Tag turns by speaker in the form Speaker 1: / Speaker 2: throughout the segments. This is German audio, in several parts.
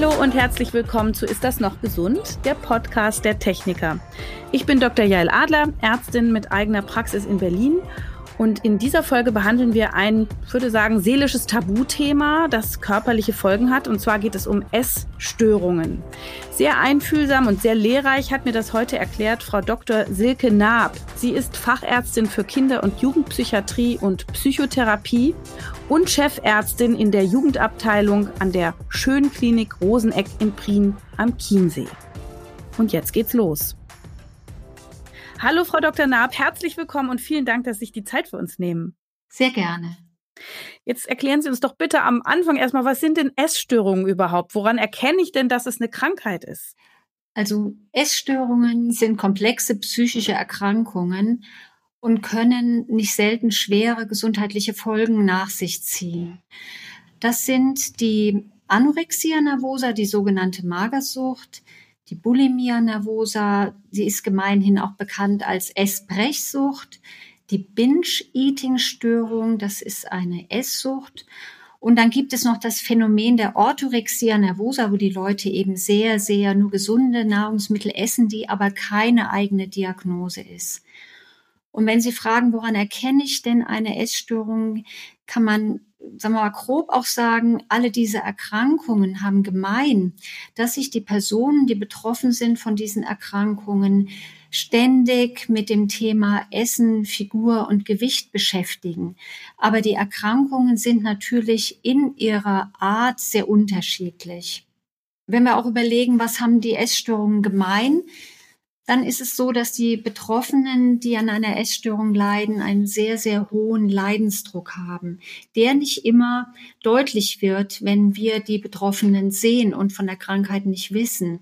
Speaker 1: Hallo und herzlich willkommen zu Ist das noch gesund? Der Podcast der Techniker. Ich bin Dr. Jael Adler, Ärztin mit eigener Praxis in Berlin und in dieser Folge behandeln wir ein, ich würde sagen, seelisches Tabuthema, das körperliche Folgen hat. Und zwar geht es um Essstörungen. Sehr einfühlsam und sehr lehrreich hat mir das heute erklärt Frau Dr. Silke Naab. Sie ist Fachärztin für Kinder- und Jugendpsychiatrie und Psychotherapie und Chefärztin in der Jugendabteilung an der Schönklinik Roseneck in Prien am Chiemsee. Und jetzt geht's los. Hallo, Frau Dr. Naab, herzlich willkommen und vielen Dank, dass Sie sich die Zeit für uns nehmen.
Speaker 2: Sehr gerne.
Speaker 1: Jetzt erklären Sie uns doch bitte am Anfang erstmal, was sind denn Essstörungen überhaupt? Woran erkenne ich denn, dass es eine Krankheit ist?
Speaker 2: Also Essstörungen sind komplexe psychische Erkrankungen und können nicht selten schwere gesundheitliche Folgen nach sich ziehen. Das sind die Anorexia nervosa, die sogenannte Magersucht, die Bulimia nervosa, sie ist gemeinhin auch bekannt als Essbrechsucht. Die Binge-Eating-Störung, das ist eine Esssucht. Und dann gibt es noch das Phänomen der Orthorexia nervosa, wo die Leute eben sehr, sehr nur gesunde Nahrungsmittel essen, die aber keine eigene Diagnose ist. Und wenn Sie fragen, woran erkenne ich denn eine Essstörung, kann man sagen wir mal, grob auch sagen, alle diese Erkrankungen haben gemein, dass sich die Personen, die betroffen sind von diesen Erkrankungen, ständig mit dem Thema Essen, Figur und Gewicht beschäftigen. Aber die Erkrankungen sind natürlich in ihrer Art sehr unterschiedlich. Wenn wir auch überlegen, was haben die Essstörungen gemein, dann ist es so, dass die Betroffenen, die an einer Essstörung leiden, einen sehr, sehr hohen Leidensdruck haben, der nicht immer deutlich wird, wenn wir die Betroffenen sehen und von der Krankheit nicht wissen.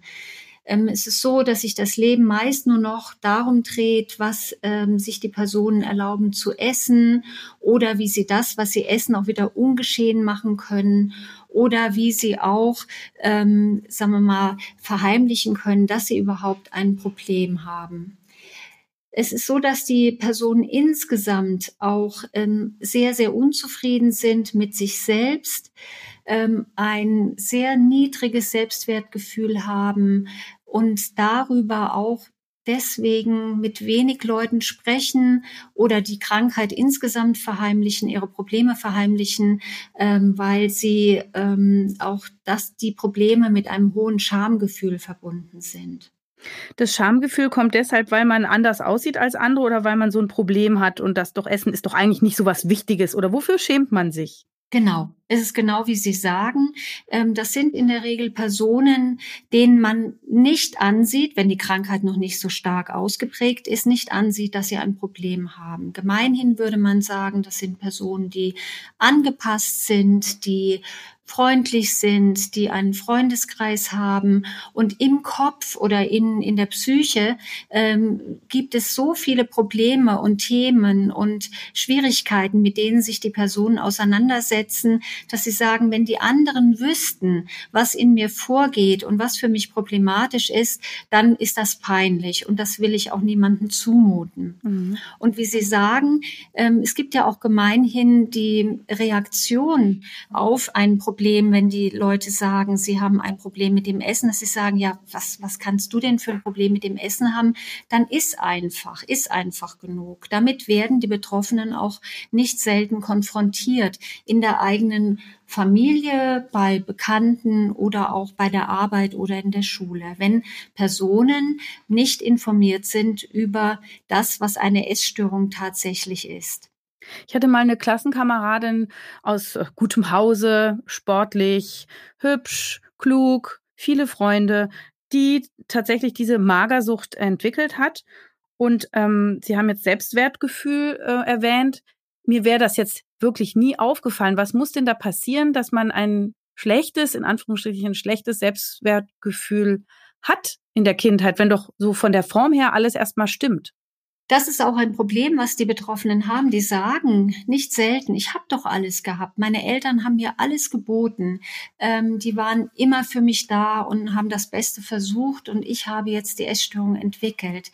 Speaker 2: Ähm, es ist so, dass sich das Leben meist nur noch darum dreht, was ähm, sich die Personen erlauben zu essen oder wie sie das, was sie essen, auch wieder ungeschehen machen können oder wie sie auch, ähm, sagen wir mal, verheimlichen können, dass sie überhaupt ein Problem haben. Es ist so, dass die Personen insgesamt auch ähm, sehr, sehr unzufrieden sind mit sich selbst, ähm, ein sehr niedriges Selbstwertgefühl haben und darüber auch deswegen mit wenig Leuten sprechen oder die Krankheit insgesamt verheimlichen, ihre Probleme verheimlichen, ähm, weil sie ähm, auch, dass die Probleme mit einem hohen Schamgefühl verbunden sind.
Speaker 1: Das Schamgefühl kommt deshalb, weil man anders aussieht als andere oder weil man so ein Problem hat und das doch Essen ist doch eigentlich nicht so was Wichtiges oder wofür schämt man sich?
Speaker 2: Genau. Es ist genau, wie Sie sagen. Ähm, das sind in der Regel Personen, denen man nicht ansieht, wenn die Krankheit noch nicht so stark ausgeprägt ist, nicht ansieht, dass sie ein Problem haben. Gemeinhin würde man sagen, das sind Personen, die angepasst sind, die freundlich sind, die einen Freundeskreis haben. Und im Kopf oder in, in der Psyche ähm, gibt es so viele Probleme und Themen und Schwierigkeiten, mit denen sich die Personen auseinandersetzen, dass sie sagen, wenn die anderen wüssten, was in mir vorgeht und was für mich problematisch ist, dann ist das peinlich und das will ich auch niemandem zumuten. Mhm. Und wie Sie sagen, ähm, es gibt ja auch gemeinhin die Reaktion auf ein Problem, Problem, wenn die Leute sagen, sie haben ein Problem mit dem Essen, dass sie sagen, ja, was, was kannst du denn für ein Problem mit dem Essen haben? Dann ist einfach, ist einfach genug. Damit werden die Betroffenen auch nicht selten konfrontiert in der eigenen Familie, bei Bekannten oder auch bei der Arbeit oder in der Schule. Wenn Personen nicht informiert sind über das, was eine Essstörung tatsächlich ist.
Speaker 1: Ich hatte mal eine Klassenkameradin aus äh, gutem Hause, sportlich, hübsch, klug, viele Freunde, die tatsächlich diese Magersucht entwickelt hat. Und ähm, Sie haben jetzt Selbstwertgefühl äh, erwähnt. Mir wäre das jetzt wirklich nie aufgefallen. Was muss denn da passieren, dass man ein schlechtes, in Anführungsstrichen schlechtes Selbstwertgefühl hat in der Kindheit, wenn doch so von der Form her alles erstmal stimmt?
Speaker 2: Das ist auch ein Problem, was die Betroffenen haben. Die sagen nicht selten, ich habe doch alles gehabt. Meine Eltern haben mir alles geboten. Ähm, die waren immer für mich da und haben das Beste versucht und ich habe jetzt die Essstörung entwickelt.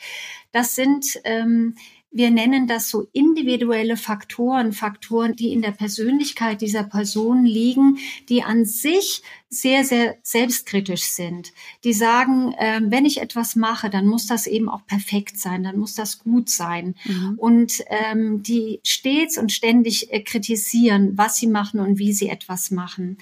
Speaker 2: Das sind ähm, wir nennen das so individuelle Faktoren, Faktoren, die in der Persönlichkeit dieser Person liegen, die an sich sehr, sehr selbstkritisch sind. Die sagen, äh, wenn ich etwas mache, dann muss das eben auch perfekt sein, dann muss das gut sein. Mhm. Und ähm, die stets und ständig äh, kritisieren, was sie machen und wie sie etwas machen.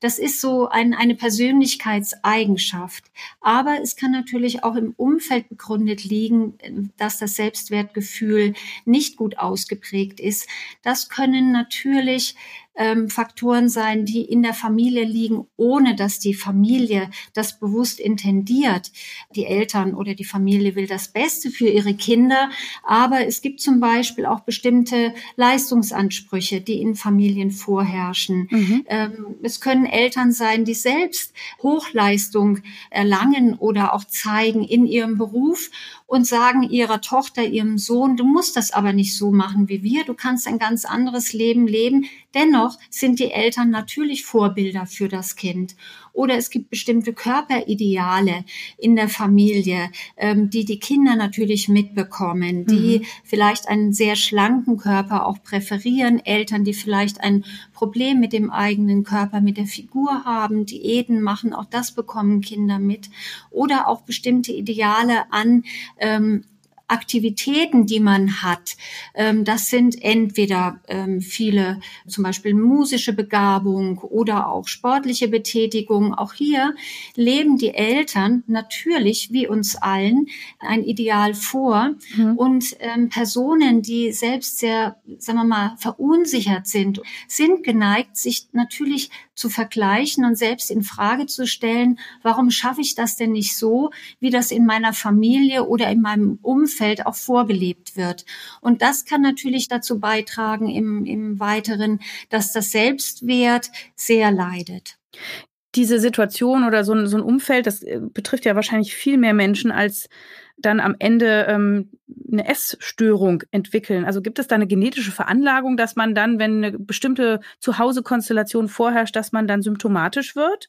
Speaker 2: Das ist so ein, eine Persönlichkeitseigenschaft. Aber es kann natürlich auch im Umfeld begründet liegen, dass das Selbstwertgefühl nicht gut ausgeprägt ist. Das können natürlich ähm, Faktoren sein, die in der Familie liegen, ohne dass die Familie das bewusst intendiert. Die Eltern oder die Familie will das Beste für ihre Kinder, aber es gibt zum Beispiel auch bestimmte Leistungsansprüche, die in Familien vorherrschen. Mhm. Ähm, es können Eltern sein, die selbst Hochleistung erlangen oder auch zeigen in ihrem Beruf und sagen ihrer Tochter, ihrem Sohn, du musst das aber nicht so machen wie wir, du kannst ein ganz anderes Leben leben. Dennoch sind die Eltern natürlich Vorbilder für das Kind. Oder es gibt bestimmte Körperideale in der Familie, ähm, die die Kinder natürlich mitbekommen, die mhm. vielleicht einen sehr schlanken Körper auch präferieren, Eltern, die vielleicht ein Problem mit dem eigenen Körper, mit der Figur haben, Diäten machen, auch das bekommen Kinder mit. Oder auch bestimmte Ideale an ähm, Aktivitäten, die man hat. Ähm, das sind entweder ähm, viele, zum Beispiel musische Begabung oder auch sportliche Betätigung. Auch hier leben die Eltern natürlich, wie uns allen, ein Ideal vor. Mhm. Und ähm, Personen, die selbst sehr, sagen wir mal, verunsichert sind, sind geneigt, sich natürlich zu vergleichen und selbst in Frage zu stellen, warum schaffe ich das denn nicht so, wie das in meiner Familie oder in meinem Umfeld auch vorgelebt wird. Und das kann natürlich dazu beitragen im, im Weiteren, dass das Selbstwert sehr leidet
Speaker 1: diese Situation oder so ein, so ein Umfeld, das äh, betrifft ja wahrscheinlich viel mehr Menschen als dann am Ende ähm, eine Essstörung entwickeln? Also gibt es da eine genetische Veranlagung, dass man dann, wenn eine bestimmte Zuhause-Konstellation vorherrscht, dass man dann symptomatisch wird?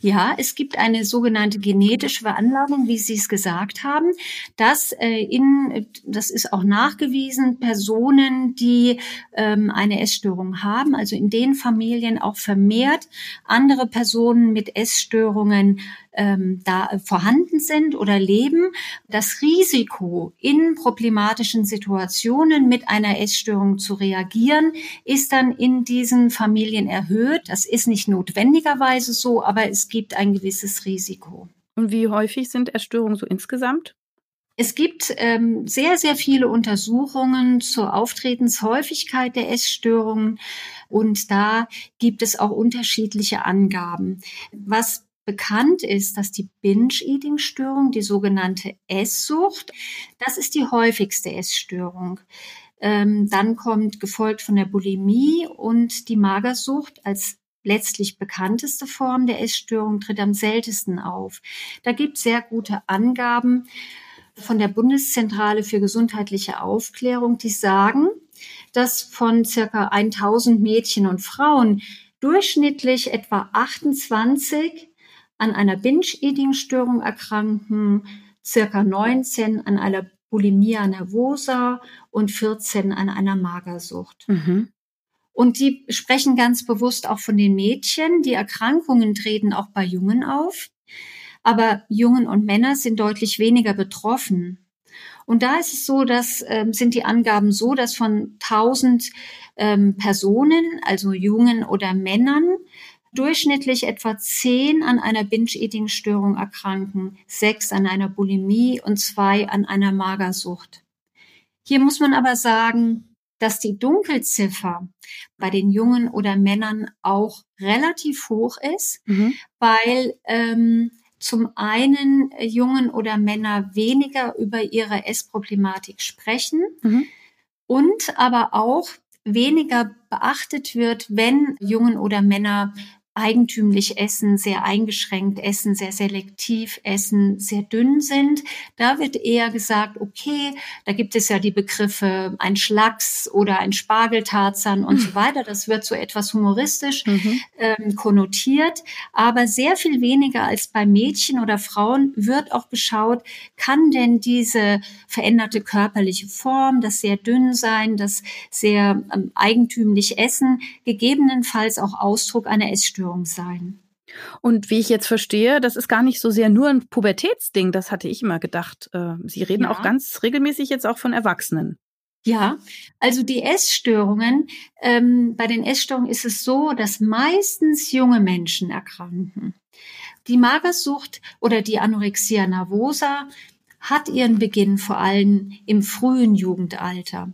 Speaker 2: Ja, es gibt eine sogenannte genetische Veranlagung, wie Sie es gesagt haben, dass äh, in, das ist auch nachgewiesen, Personen, die ähm, eine Essstörung haben, also in den Familien auch vermehrt andere Personen mit Essstörungen ähm, da vorhanden sind oder leben, das Risiko in problematischen Situationen mit einer Essstörung zu reagieren, ist dann in diesen Familien erhöht. Das ist nicht notwendigerweise so, aber es gibt ein gewisses Risiko.
Speaker 1: Und wie häufig sind Essstörungen so insgesamt?
Speaker 2: Es gibt ähm, sehr, sehr viele Untersuchungen zur Auftretenshäufigkeit der Essstörungen und da gibt es auch unterschiedliche Angaben. Was Bekannt ist, dass die Binge-Eating-Störung, die sogenannte Esssucht, das ist die häufigste Essstörung. Ähm, dann kommt gefolgt von der Bulimie und die Magersucht als letztlich bekannteste Form der Essstörung tritt am seltensten auf. Da gibt es sehr gute Angaben von der Bundeszentrale für gesundheitliche Aufklärung, die sagen, dass von circa 1000 Mädchen und Frauen durchschnittlich etwa 28 an einer Binge-Eating-Störung erkranken, circa 19 an einer Bulimia nervosa und 14 an einer Magersucht. Mhm. Und die sprechen ganz bewusst auch von den Mädchen. Die Erkrankungen treten auch bei Jungen auf. Aber Jungen und Männer sind deutlich weniger betroffen. Und da ist es so, dass ähm, sind die Angaben so, dass von 1000 ähm, Personen, also Jungen oder Männern, durchschnittlich etwa zehn an einer Binge-Eating-Störung erkranken, sechs an einer Bulimie und zwei an einer Magersucht. Hier muss man aber sagen, dass die Dunkelziffer bei den Jungen oder Männern auch relativ hoch ist, mhm. weil ähm, zum einen Jungen oder Männer weniger über ihre Essproblematik sprechen mhm. und aber auch weniger beachtet wird, wenn Jungen oder Männer eigentümlich essen, sehr eingeschränkt essen, sehr selektiv essen, sehr dünn sind. Da wird eher gesagt, okay, da gibt es ja die Begriffe ein Schlacks oder ein Spargeltarzan und so weiter. Das wird so etwas humoristisch mhm. ähm, konnotiert. Aber sehr viel weniger als bei Mädchen oder Frauen wird auch geschaut, kann denn diese veränderte körperliche Form, das sehr dünn sein, das sehr ähm, eigentümlich essen, gegebenenfalls auch Ausdruck einer Essstörung Essstörung sein.
Speaker 1: Und wie ich jetzt verstehe, das ist gar nicht so sehr nur ein Pubertätsding, das hatte ich immer gedacht. Äh, Sie reden ja. auch ganz regelmäßig jetzt auch von Erwachsenen.
Speaker 2: Ja, also die Essstörungen, ähm, bei den Essstörungen ist es so, dass meistens junge Menschen erkranken. Die Magersucht oder die Anorexia nervosa hat ihren Beginn vor allem im frühen Jugendalter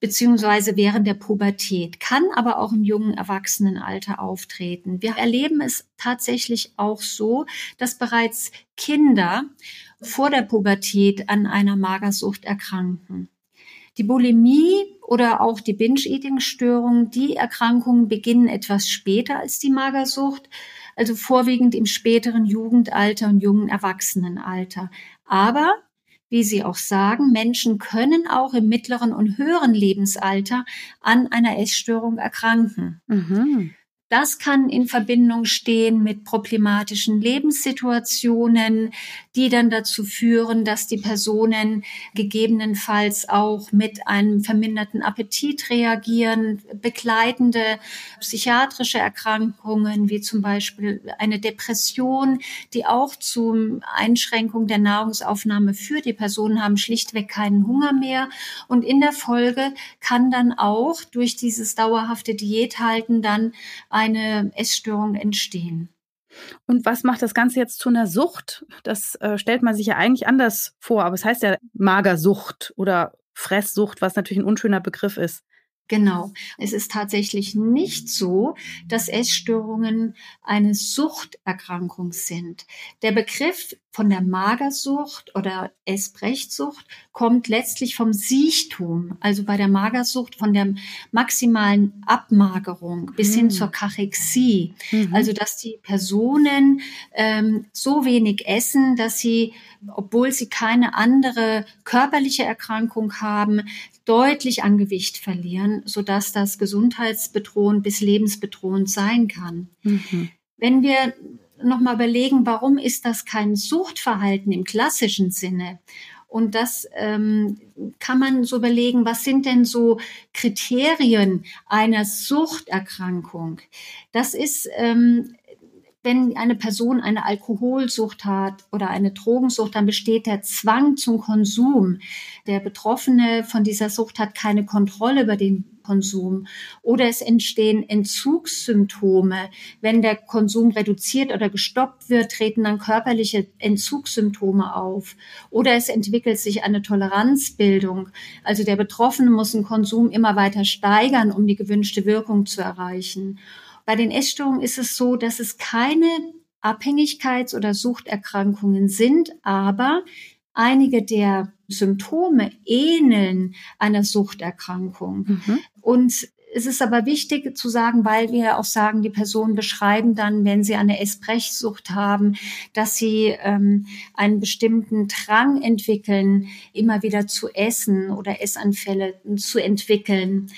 Speaker 2: beziehungsweise während der Pubertät, kann aber auch im jungen Erwachsenenalter auftreten. Wir erleben es tatsächlich auch so, dass bereits Kinder vor der Pubertät an einer Magersucht erkranken. Die Bulimie oder auch die Binge-Eating-Störung, die Erkrankungen beginnen etwas später als die Magersucht, also vorwiegend im späteren Jugendalter und jungen Erwachsenenalter. Aber wie Sie auch sagen, Menschen können auch im mittleren und höheren Lebensalter an einer Essstörung erkranken. Mhm. Das kann in Verbindung stehen mit problematischen Lebenssituationen, die dann dazu führen, dass die Personen gegebenenfalls auch mit einem verminderten Appetit reagieren, begleitende psychiatrische Erkrankungen wie zum Beispiel eine Depression, die auch zu Einschränkung der Nahrungsaufnahme führt. Die Personen haben schlichtweg keinen Hunger mehr und in der Folge kann dann auch durch dieses dauerhafte Diäthalten dann eine Essstörung entstehen.
Speaker 1: Und was macht das Ganze jetzt zu einer Sucht? Das äh, stellt man sich ja eigentlich anders vor, aber es heißt ja Magersucht oder Fresssucht, was natürlich ein unschöner Begriff ist.
Speaker 2: Genau. Es ist tatsächlich nicht so, dass Essstörungen eine Suchterkrankung sind. Der Begriff von der Magersucht oder Essbrechsucht kommt letztlich vom Siechtum, also bei der Magersucht von der maximalen Abmagerung bis mhm. hin zur Kachexie. Mhm. Also dass die Personen ähm, so wenig essen, dass sie, obwohl sie keine andere körperliche Erkrankung haben, deutlich an Gewicht verlieren, sodass das gesundheitsbedrohend bis lebensbedrohend sein kann. Mhm. Wenn wir nochmal überlegen, warum ist das kein Suchtverhalten im klassischen Sinne? Und das ähm, kann man so überlegen, was sind denn so Kriterien einer Suchterkrankung? Das ist ähm, wenn eine Person eine Alkoholsucht hat oder eine Drogensucht, dann besteht der Zwang zum Konsum. Der Betroffene von dieser Sucht hat keine Kontrolle über den Konsum oder es entstehen Entzugssymptome. Wenn der Konsum reduziert oder gestoppt wird, treten dann körperliche Entzugssymptome auf oder es entwickelt sich eine Toleranzbildung. Also der Betroffene muss den Konsum immer weiter steigern, um die gewünschte Wirkung zu erreichen. Bei den Essstörungen ist es so, dass es keine Abhängigkeits- oder Suchterkrankungen sind, aber einige der Symptome ähneln einer Suchterkrankung. Mhm. Und es ist aber wichtig zu sagen, weil wir auch sagen, die Personen beschreiben dann, wenn sie eine Essbrechsucht haben, dass sie ähm, einen bestimmten Drang entwickeln, immer wieder zu essen oder Essanfälle zu entwickeln.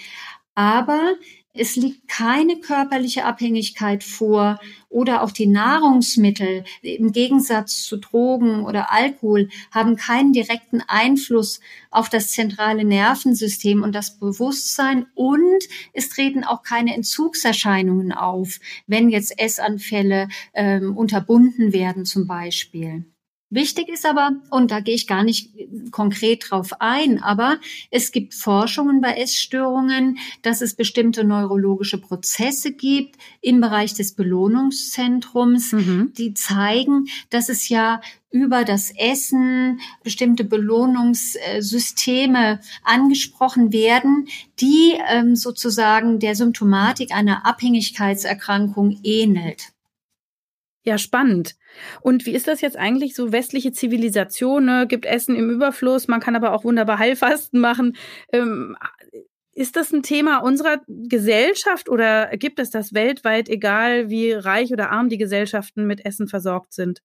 Speaker 2: Aber es liegt keine körperliche Abhängigkeit vor oder auch die Nahrungsmittel im Gegensatz zu Drogen oder Alkohol haben keinen direkten Einfluss auf das zentrale Nervensystem und das Bewusstsein und es treten auch keine Entzugserscheinungen auf, wenn jetzt Essanfälle ähm, unterbunden werden zum Beispiel. Wichtig ist aber, und da gehe ich gar nicht konkret drauf ein, aber es gibt Forschungen bei Essstörungen, dass es bestimmte neurologische Prozesse gibt im Bereich des Belohnungszentrums, mhm. die zeigen, dass es ja über das Essen bestimmte Belohnungssysteme angesprochen werden, die ähm, sozusagen der Symptomatik einer Abhängigkeitserkrankung ähnelt.
Speaker 1: Ja, spannend. Und wie ist das jetzt eigentlich so westliche Zivilisation? Ne? Gibt Essen im Überfluss, man kann aber auch wunderbar Heilfasten machen. Ähm, ist das ein Thema unserer Gesellschaft oder gibt es das weltweit, egal wie reich oder arm die Gesellschaften mit Essen versorgt sind?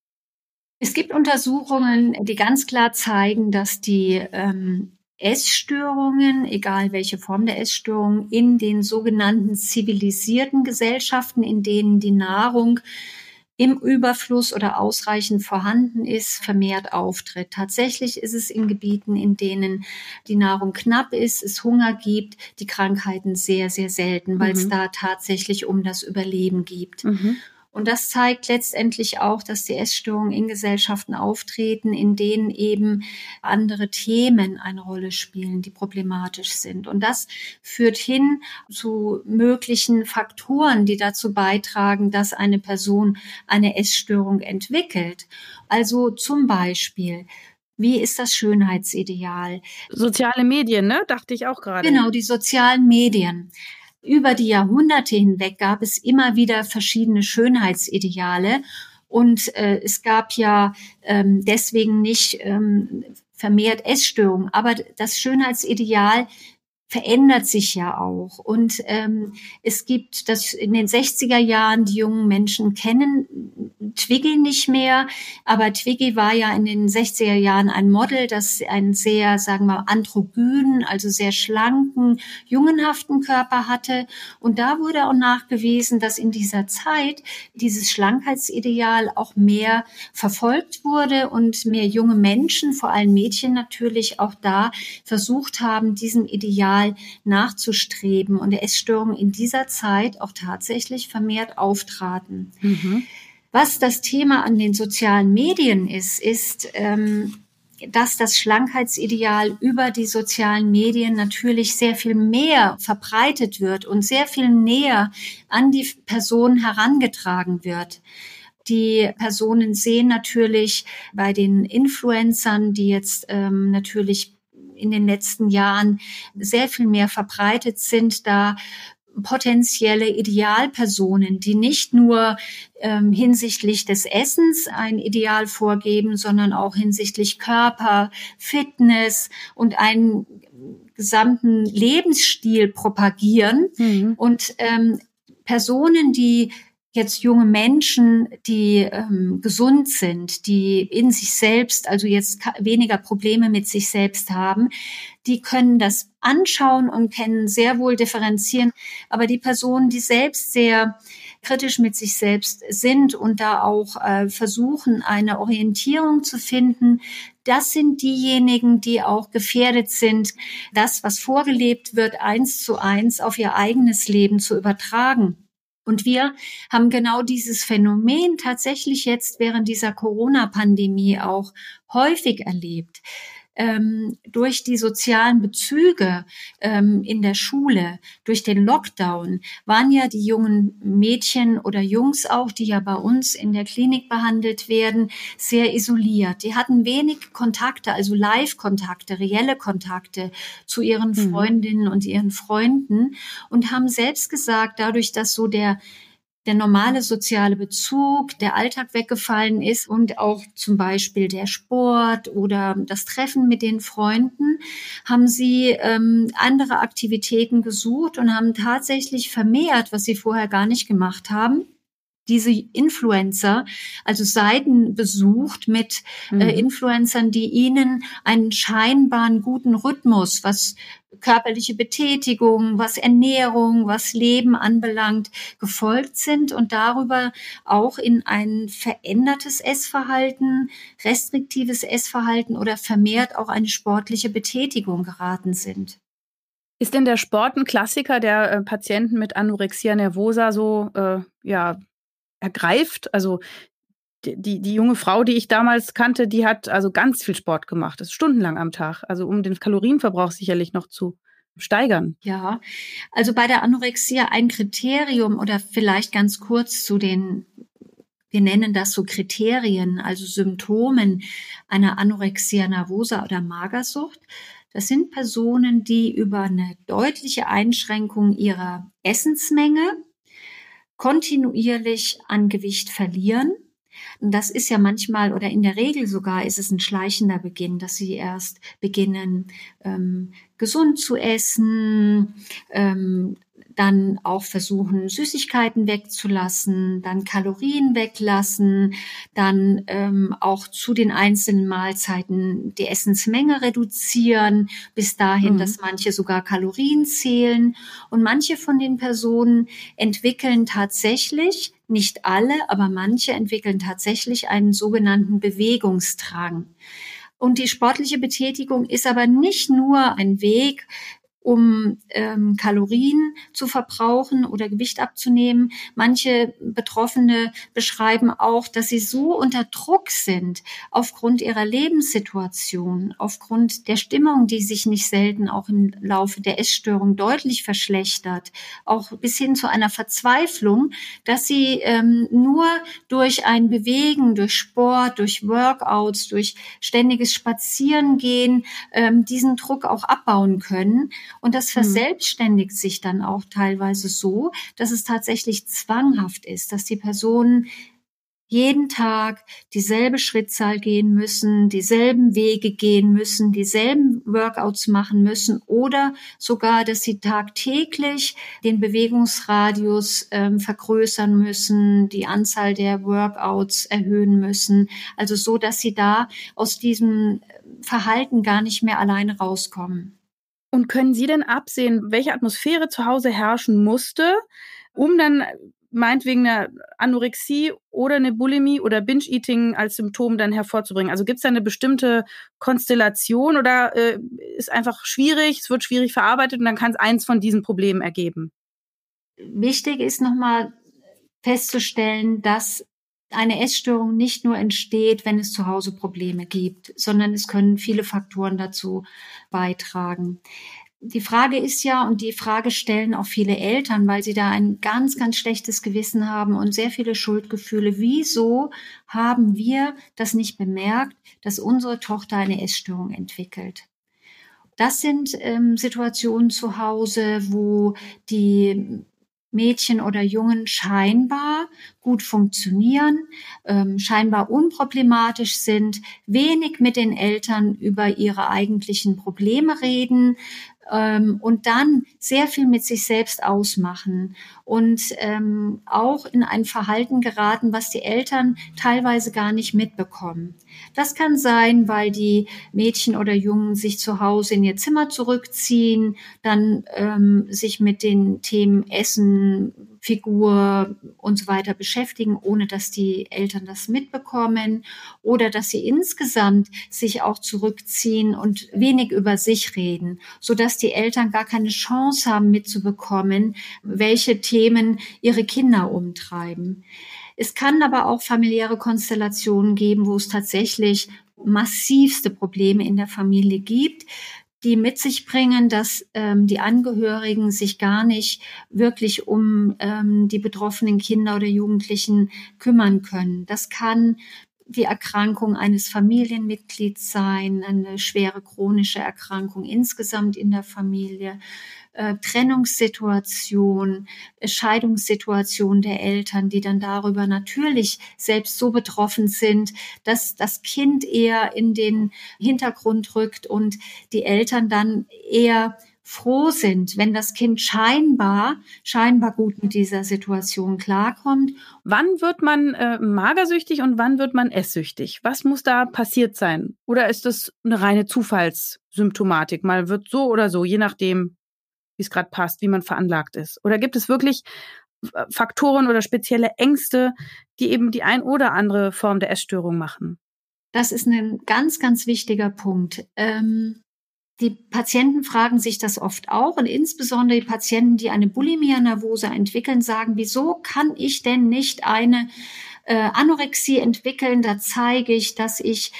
Speaker 2: Es gibt Untersuchungen, die ganz klar zeigen, dass die ähm, Essstörungen, egal welche Form der Essstörung, in den sogenannten zivilisierten Gesellschaften, in denen die Nahrung im Überfluss oder ausreichend vorhanden ist, vermehrt auftritt. Tatsächlich ist es in Gebieten, in denen die Nahrung knapp ist, es Hunger gibt, die Krankheiten sehr, sehr selten, weil mhm. es da tatsächlich um das Überleben geht. Mhm. Und das zeigt letztendlich auch, dass die Essstörungen in Gesellschaften auftreten, in denen eben andere Themen eine Rolle spielen, die problematisch sind. Und das führt hin zu möglichen Faktoren, die dazu beitragen, dass eine Person eine Essstörung entwickelt. Also zum Beispiel wie ist das Schönheitsideal?
Speaker 1: Soziale Medien, ne? Dachte ich auch gerade.
Speaker 2: Genau, die sozialen Medien. Über die Jahrhunderte hinweg gab es immer wieder verschiedene Schönheitsideale. Und äh, es gab ja ähm, deswegen nicht ähm, vermehrt Essstörungen. Aber das Schönheitsideal verändert sich ja auch. Und ähm, es gibt das in den 60er Jahren, die jungen Menschen kennen Twiggy nicht mehr, aber Twiggy war ja in den 60er Jahren ein Model, das einen sehr, sagen wir, androgynen, also sehr schlanken, jungenhaften Körper hatte. Und da wurde auch nachgewiesen, dass in dieser Zeit dieses Schlankheitsideal auch mehr verfolgt wurde und mehr junge Menschen, vor allem Mädchen natürlich, auch da versucht haben, diesem Ideal Ideal nachzustreben und Essstörungen in dieser Zeit auch tatsächlich vermehrt auftraten. Mhm. Was das Thema an den sozialen Medien ist, ist, ähm, dass das Schlankheitsideal über die sozialen Medien natürlich sehr viel mehr verbreitet wird und sehr viel näher an die Person herangetragen wird. Die Personen sehen natürlich bei den Influencern, die jetzt ähm, natürlich in den letzten Jahren sehr viel mehr verbreitet sind, da potenzielle Idealpersonen, die nicht nur ähm, hinsichtlich des Essens ein Ideal vorgeben, sondern auch hinsichtlich Körper, Fitness und einen gesamten Lebensstil propagieren. Mhm. Und ähm, Personen, die jetzt junge Menschen, die ähm, gesund sind, die in sich selbst, also jetzt weniger Probleme mit sich selbst haben, die können das anschauen und können sehr wohl differenzieren. Aber die Personen, die selbst sehr kritisch mit sich selbst sind und da auch äh, versuchen, eine Orientierung zu finden, das sind diejenigen, die auch gefährdet sind, das, was vorgelebt wird, eins zu eins auf ihr eigenes Leben zu übertragen. Und wir haben genau dieses Phänomen tatsächlich jetzt während dieser Corona-Pandemie auch häufig erlebt ähm, durch die sozialen Bezüge ähm, in der Schule, durch den Lockdown, waren ja die jungen Mädchen oder Jungs auch, die ja bei uns in der Klinik behandelt werden, sehr isoliert. Die hatten wenig Kontakte, also Live-Kontakte, reelle Kontakte zu ihren mhm. Freundinnen und ihren Freunden und haben selbst gesagt, dadurch, dass so der der normale soziale Bezug, der Alltag weggefallen ist und auch zum Beispiel der Sport oder das Treffen mit den Freunden, haben sie ähm, andere Aktivitäten gesucht und haben tatsächlich vermehrt, was sie vorher gar nicht gemacht haben, diese Influencer, also Seiten besucht mit äh, mhm. äh, Influencern, die ihnen einen scheinbaren guten Rhythmus, was körperliche Betätigung, was Ernährung, was Leben anbelangt, gefolgt sind und darüber auch in ein verändertes Essverhalten, restriktives Essverhalten oder vermehrt auch eine sportliche Betätigung geraten sind.
Speaker 1: Ist denn der Sport ein Klassiker, der äh, Patienten mit Anorexia nervosa so äh, ja, ergreift? Also die, die junge Frau, die ich damals kannte, die hat also ganz viel Sport gemacht, das stundenlang am Tag, also um den Kalorienverbrauch sicherlich noch zu steigern.
Speaker 2: Ja, also bei der Anorexia ein Kriterium oder vielleicht ganz kurz zu den, wir nennen das so Kriterien, also Symptomen einer Anorexia nervosa oder Magersucht. Das sind Personen, die über eine deutliche Einschränkung ihrer Essensmenge kontinuierlich an Gewicht verlieren. Und das ist ja manchmal oder in der Regel sogar ist es ein schleichender Beginn, dass sie erst beginnen, ähm, gesund zu essen, ähm, dann auch versuchen, Süßigkeiten wegzulassen, dann Kalorien weglassen, dann ähm, auch zu den einzelnen Mahlzeiten die Essensmenge reduzieren, bis dahin, mhm. dass manche sogar Kalorien zählen. Und manche von den Personen entwickeln tatsächlich, nicht alle, aber manche entwickeln tatsächlich einen sogenannten Bewegungsdrang. Und die sportliche Betätigung ist aber nicht nur ein Weg, um ähm, Kalorien zu verbrauchen oder Gewicht abzunehmen. Manche Betroffene beschreiben auch, dass sie so unter Druck sind aufgrund ihrer Lebenssituation, aufgrund der Stimmung, die sich nicht selten auch im Laufe der Essstörung deutlich verschlechtert, auch bis hin zu einer Verzweiflung, dass sie ähm, nur durch ein Bewegen, durch Sport, durch Workouts, durch ständiges Spazierengehen ähm, diesen Druck auch abbauen können. Und das mhm. verselbstständigt sich dann auch teilweise so, dass es tatsächlich zwanghaft ist, dass die Personen jeden Tag dieselbe Schrittzahl gehen müssen, dieselben Wege gehen müssen, dieselben Workouts machen müssen oder sogar, dass sie tagtäglich den Bewegungsradius ähm, vergrößern müssen, die Anzahl der Workouts erhöhen müssen. Also so, dass sie da aus diesem Verhalten gar nicht mehr alleine rauskommen.
Speaker 1: Und können Sie denn absehen, welche Atmosphäre zu Hause herrschen musste, um dann meinetwegen eine Anorexie oder eine Bulimie oder Binge-Eating als Symptom dann hervorzubringen? Also gibt es da eine bestimmte Konstellation oder äh, ist einfach schwierig, es wird schwierig verarbeitet und dann kann es eins von diesen Problemen ergeben?
Speaker 2: Wichtig ist nochmal festzustellen, dass eine Essstörung nicht nur entsteht, wenn es zu Hause Probleme gibt, sondern es können viele Faktoren dazu beitragen. Die Frage ist ja, und die Frage stellen auch viele Eltern, weil sie da ein ganz, ganz schlechtes Gewissen haben und sehr viele Schuldgefühle. Wieso haben wir das nicht bemerkt, dass unsere Tochter eine Essstörung entwickelt? Das sind ähm, Situationen zu Hause, wo die Mädchen oder Jungen scheinbar gut funktionieren, ähm, scheinbar unproblematisch sind, wenig mit den Eltern über ihre eigentlichen Probleme reden, ähm, und dann sehr viel mit sich selbst ausmachen und ähm, auch in ein Verhalten geraten, was die Eltern teilweise gar nicht mitbekommen. Das kann sein, weil die Mädchen oder Jungen sich zu Hause in ihr Zimmer zurückziehen, dann ähm, sich mit den Themen Essen, Figur und so weiter beschäftigen, ohne dass die Eltern das mitbekommen oder dass sie insgesamt sich auch zurückziehen und wenig über sich reden, so dass die Eltern gar keine Chance haben mitzubekommen, welche Themen ihre Kinder umtreiben. Es kann aber auch familiäre Konstellationen geben, wo es tatsächlich massivste Probleme in der Familie gibt, die mit sich bringen, dass ähm, die Angehörigen sich gar nicht wirklich um ähm, die betroffenen Kinder oder Jugendlichen kümmern können. Das kann die Erkrankung eines Familienmitglieds sein, eine schwere chronische Erkrankung insgesamt in der Familie, äh, Trennungssituation, äh, Scheidungssituation der Eltern, die dann darüber natürlich selbst so betroffen sind, dass das Kind eher in den Hintergrund rückt und die Eltern dann eher froh sind, wenn das Kind scheinbar, scheinbar gut mit dieser Situation klarkommt.
Speaker 1: Wann wird man äh, magersüchtig und wann wird man esssüchtig? Was muss da passiert sein? Oder ist das eine reine Zufallssymptomatik? Mal wird so oder so, je nachdem, wie es gerade passt, wie man veranlagt ist? Oder gibt es wirklich äh, Faktoren oder spezielle Ängste, die eben die ein oder andere Form der Essstörung machen?
Speaker 2: Das ist ein ganz, ganz wichtiger Punkt. Ähm, die Patienten fragen sich das oft auch und insbesondere die Patienten, die eine Bulimia nervosa entwickeln, sagen, wieso kann ich denn nicht eine äh, Anorexie entwickeln? Da zeige ich, dass ich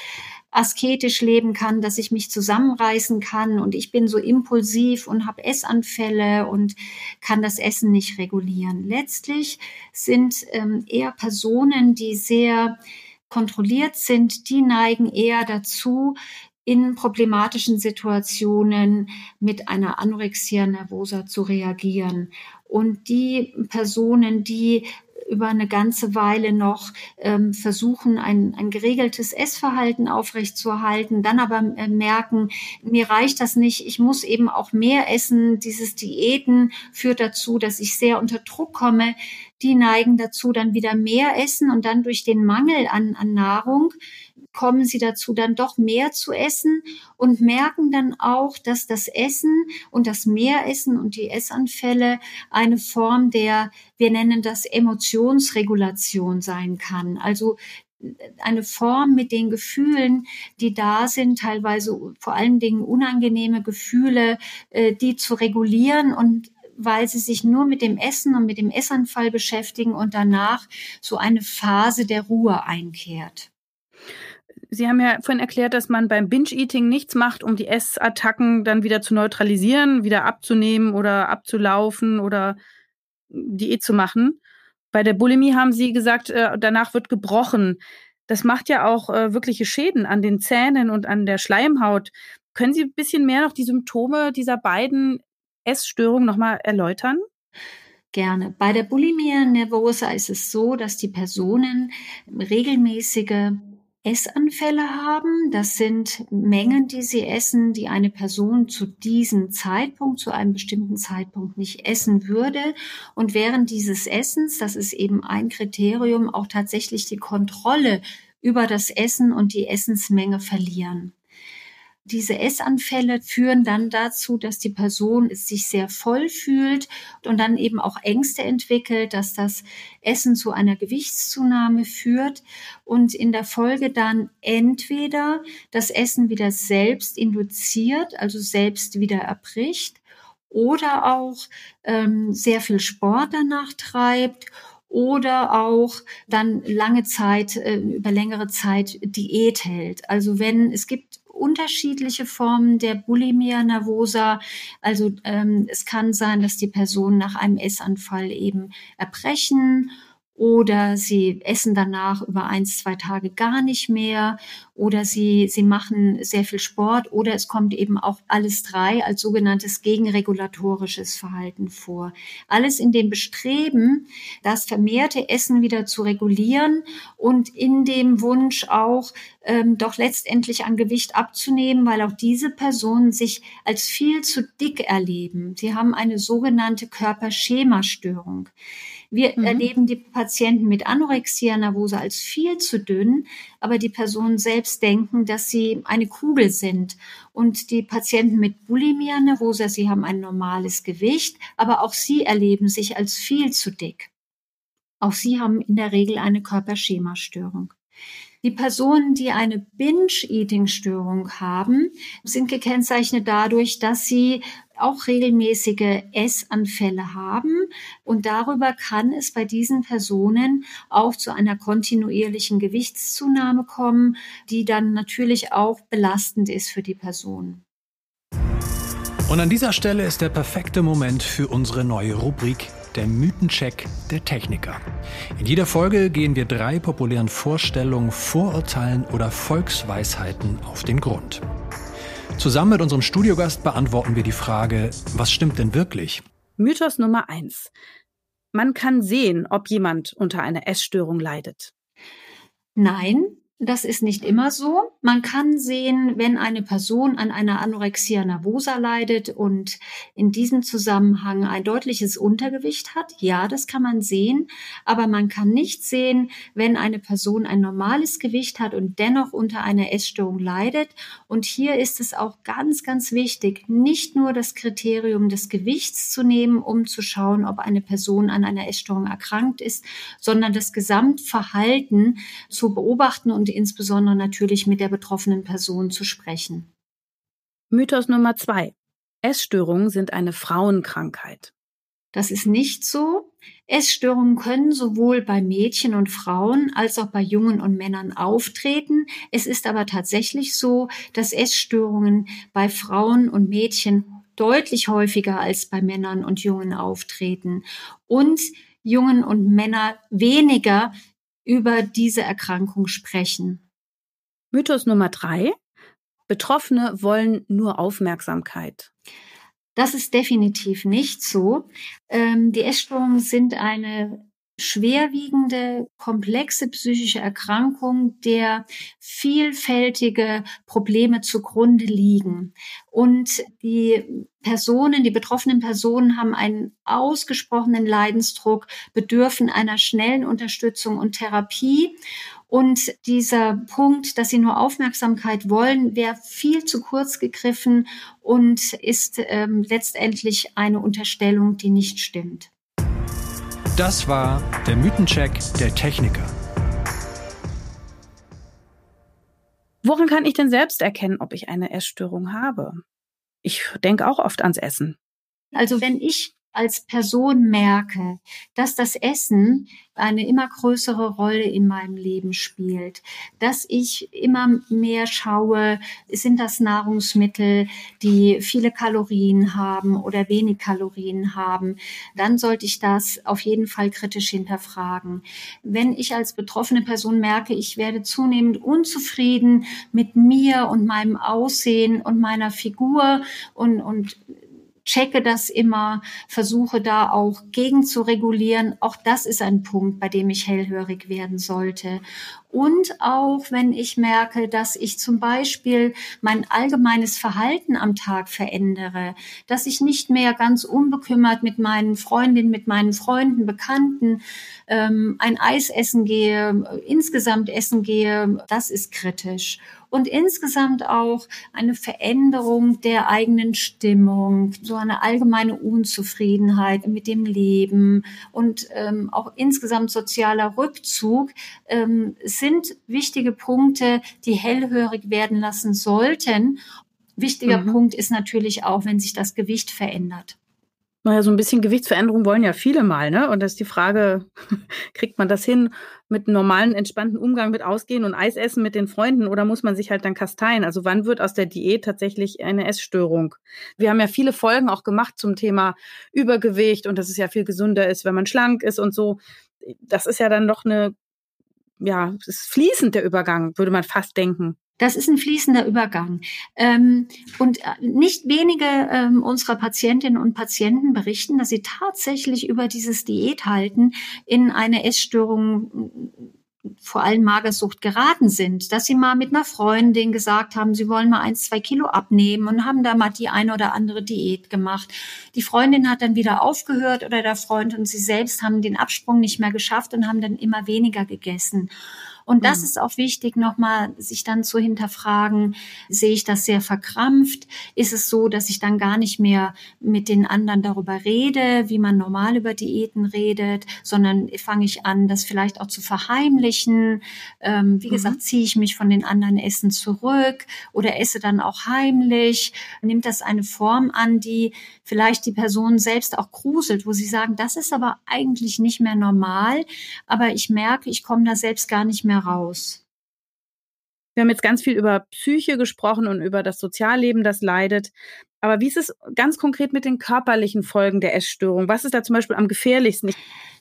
Speaker 2: asketisch leben kann, dass ich mich zusammenreißen kann und ich bin so impulsiv und habe Essanfälle und kann das Essen nicht regulieren. Letztlich sind ähm, eher Personen, die sehr kontrolliert sind, die neigen eher dazu, in problematischen Situationen mit einer Anorexia nervosa zu reagieren. Und die Personen, die über eine ganze Weile noch ähm, versuchen, ein, ein geregeltes Essverhalten aufrechtzuerhalten, dann aber äh, merken, mir reicht das nicht, ich muss eben auch mehr essen. Dieses Diäten führt dazu, dass ich sehr unter Druck komme. Die neigen dazu, dann wieder mehr essen und dann durch den Mangel an, an Nahrung kommen sie dazu, dann doch mehr zu essen und merken dann auch, dass das Essen und das Mehressen und die Essanfälle eine Form der, wir nennen das Emotionsregulation sein kann. Also eine Form mit den Gefühlen, die da sind, teilweise vor allen Dingen unangenehme Gefühle, äh, die zu regulieren und weil sie sich nur mit dem Essen und mit dem Essanfall beschäftigen und danach so eine Phase der Ruhe einkehrt.
Speaker 1: Sie haben ja vorhin erklärt, dass man beim Binge-Eating nichts macht, um die Essattacken dann wieder zu neutralisieren, wieder abzunehmen oder abzulaufen oder Diät zu machen. Bei der Bulimie haben Sie gesagt, äh, danach wird gebrochen. Das macht ja auch äh, wirkliche Schäden an den Zähnen und an der Schleimhaut. Können Sie ein bisschen mehr noch die Symptome dieser beiden Essstörungen nochmal erläutern?
Speaker 2: Gerne. Bei der Bulimia nervosa ist es so, dass die Personen regelmäßige Essanfälle haben. Das sind Mengen, die sie essen, die eine Person zu diesem Zeitpunkt, zu einem bestimmten Zeitpunkt nicht essen würde. Und während dieses Essens, das ist eben ein Kriterium, auch tatsächlich die Kontrolle über das Essen und die Essensmenge verlieren. Diese Essanfälle führen dann dazu, dass die Person sich sehr voll fühlt und dann eben auch Ängste entwickelt, dass das Essen zu einer Gewichtszunahme führt und in der Folge dann entweder das Essen wieder selbst induziert, also selbst wieder erbricht, oder auch ähm, sehr viel Sport danach treibt oder auch dann lange Zeit, äh, über längere Zeit Diät hält. Also wenn es gibt unterschiedliche Formen der Bulimia nervosa. Also ähm, es kann sein, dass die Person nach einem Essanfall eben erbrechen oder sie essen danach über eins, zwei Tage gar nicht mehr oder sie, sie machen sehr viel Sport oder es kommt eben auch alles drei als sogenanntes gegenregulatorisches Verhalten vor. Alles in dem Bestreben, das vermehrte Essen wieder zu regulieren und in dem Wunsch auch ähm, doch letztendlich an Gewicht abzunehmen, weil auch diese Personen sich als viel zu dick erleben. Sie haben eine sogenannte Körperschemastörung. Wir mhm. erleben die Patienten mit Anorexia nervosa als viel zu dünn, aber die Personen selbst denken, dass sie eine Kugel sind. Und die Patienten mit Bulimia nervosa, sie haben ein normales Gewicht, aber auch sie erleben sich als viel zu dick. Auch sie haben in der Regel eine Körperschemastörung. Die Personen, die eine Binge-Eating-Störung haben, sind gekennzeichnet dadurch, dass sie auch regelmäßige Essanfälle haben. Und darüber kann es bei diesen Personen auch zu einer kontinuierlichen Gewichtszunahme kommen, die dann natürlich auch belastend ist für die Person.
Speaker 3: Und an dieser Stelle ist der perfekte Moment für unsere neue Rubrik der Mythencheck der Techniker. In jeder Folge gehen wir drei populären Vorstellungen, Vorurteilen oder Volksweisheiten auf den Grund. Zusammen mit unserem Studiogast beantworten wir die Frage, was stimmt denn wirklich?
Speaker 1: Mythos Nummer eins: Man kann sehen, ob jemand unter einer Essstörung leidet.
Speaker 2: Nein, das ist nicht immer so. Man kann sehen, wenn eine Person an einer Anorexia nervosa leidet und in diesem Zusammenhang ein deutliches Untergewicht hat. Ja, das kann man sehen. Aber man kann nicht sehen, wenn eine Person ein normales Gewicht hat und dennoch unter einer Essstörung leidet. Und hier ist es auch ganz, ganz wichtig, nicht nur das Kriterium des Gewichts zu nehmen, um zu schauen, ob eine Person an einer Essstörung erkrankt ist, sondern das Gesamtverhalten zu beobachten und insbesondere natürlich mit der betroffenen Person zu sprechen.
Speaker 1: Mythos Nummer zwei. Essstörungen sind eine Frauenkrankheit.
Speaker 2: Das ist nicht so. Essstörungen können sowohl bei Mädchen und Frauen als auch bei Jungen und Männern auftreten. Es ist aber tatsächlich so, dass Essstörungen bei Frauen und Mädchen deutlich häufiger als bei Männern und Jungen auftreten und Jungen und Männer weniger über diese Erkrankung sprechen.
Speaker 1: Mythos Nummer drei. Betroffene wollen nur Aufmerksamkeit.
Speaker 2: Das ist definitiv nicht so. Ähm, die Essstörungen sind eine schwerwiegende, komplexe psychische Erkrankung, der vielfältige Probleme zugrunde liegen. Und die Personen, die betroffenen Personen haben einen ausgesprochenen Leidensdruck, bedürfen einer schnellen Unterstützung und Therapie. Und dieser Punkt, dass sie nur Aufmerksamkeit wollen, wäre viel zu kurz gegriffen und ist ähm, letztendlich eine Unterstellung, die nicht stimmt.
Speaker 3: Das war der Mythencheck der Techniker.
Speaker 1: Woran kann ich denn selbst erkennen, ob ich eine Essstörung habe? Ich denke auch oft ans Essen.
Speaker 2: Also wenn ich als Person merke, dass das Essen eine immer größere Rolle in meinem Leben spielt, dass ich immer mehr schaue, sind das Nahrungsmittel, die viele Kalorien haben oder wenig Kalorien haben, dann sollte ich das auf jeden Fall kritisch hinterfragen. Wenn ich als betroffene Person merke, ich werde zunehmend unzufrieden mit mir und meinem Aussehen und meiner Figur und, und checke das immer, versuche da auch gegen zu regulieren. Auch das ist ein Punkt, bei dem ich hellhörig werden sollte. Und auch wenn ich merke, dass ich zum Beispiel mein allgemeines Verhalten am Tag verändere, dass ich nicht mehr ganz unbekümmert mit meinen Freundinnen, mit meinen Freunden, Bekannten ähm, ein Eis essen gehe, insgesamt essen gehe, das ist kritisch. Und insgesamt auch eine Veränderung der eigenen Stimmung, so eine allgemeine Unzufriedenheit mit dem Leben und ähm, auch insgesamt sozialer Rückzug ähm, sind wichtige Punkte, die hellhörig werden lassen sollten. Wichtiger mhm. Punkt ist natürlich auch, wenn sich das Gewicht verändert.
Speaker 1: Naja, so ein bisschen Gewichtsveränderung wollen ja viele mal, ne? Und das ist die Frage, kriegt man das hin mit einem normalen, entspannten Umgang mit Ausgehen und Eisessen mit den Freunden oder muss man sich halt dann kasteien? Also wann wird aus der Diät tatsächlich eine Essstörung? Wir haben ja viele Folgen auch gemacht zum Thema Übergewicht und dass es ja viel gesünder ist, wenn man schlank ist und so. Das ist ja dann doch eine, ja, es ist fließend der Übergang, würde man fast denken.
Speaker 2: Das ist ein fließender Übergang. Ähm, und äh, nicht wenige ähm, unserer Patientinnen und Patienten berichten, dass sie tatsächlich über dieses Diäthalten in eine Essstörung vor allem Magersucht geraten sind, dass sie mal mit einer Freundin gesagt haben, sie wollen mal ein, zwei Kilo abnehmen und haben da mal die eine oder andere Diät gemacht. Die Freundin hat dann wieder aufgehört oder der Freund und sie selbst haben den Absprung nicht mehr geschafft und haben dann immer weniger gegessen. Und das mhm. ist auch wichtig, nochmal sich dann zu hinterfragen, sehe ich das sehr verkrampft? Ist es so, dass ich dann gar nicht mehr mit den anderen darüber rede, wie man normal über Diäten redet, sondern fange ich an, das vielleicht auch zu verheimlichen? Ähm, wie mhm. gesagt, ziehe ich mich von den anderen Essen zurück oder esse dann auch heimlich? Nimmt das eine Form an, die vielleicht die Person selbst auch gruselt, wo sie sagen, das ist aber eigentlich nicht mehr normal, aber ich merke, ich komme da selbst gar nicht mehr raus.
Speaker 1: Wir haben jetzt ganz viel über Psyche gesprochen und über das Sozialleben, das leidet. Aber wie ist es ganz konkret mit den körperlichen Folgen der Essstörung? Was ist da zum Beispiel am gefährlichsten?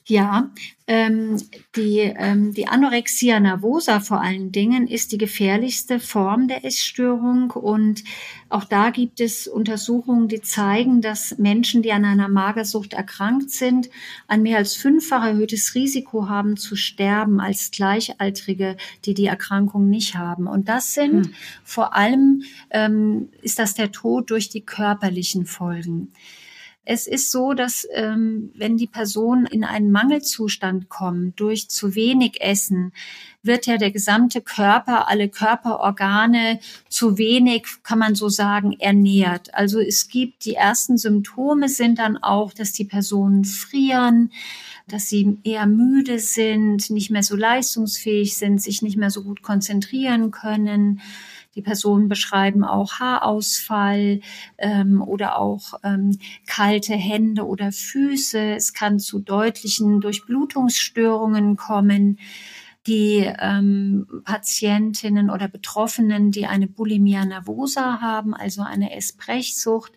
Speaker 2: Ja, ähm, die, ähm, die Anorexia nervosa vor allen Dingen ist die gefährlichste Form der Essstörung. Und auch da gibt es Untersuchungen, die zeigen, dass Menschen, die an einer Magersucht erkrankt sind, ein mehr als fünffach erhöhtes Risiko haben zu sterben als Gleichaltrige, die die Erkrankung nicht haben. Und das sind hm. vor allem, ähm, ist das der Tod durch die körperlichen Folgen. Es ist so, dass ähm, wenn die Person in einen Mangelzustand kommt durch zu wenig Essen, wird ja der gesamte Körper, alle Körperorgane zu wenig, kann man so sagen, ernährt. Also es gibt die ersten Symptome sind dann auch, dass die Personen frieren, dass sie eher müde sind, nicht mehr so leistungsfähig sind, sich nicht mehr so gut konzentrieren können die Personen beschreiben auch Haarausfall ähm, oder auch ähm, kalte Hände oder Füße. Es kann zu deutlichen Durchblutungsstörungen kommen die ähm, Patientinnen oder Betroffenen, die eine Bulimia nervosa haben, also eine Essbrechsucht,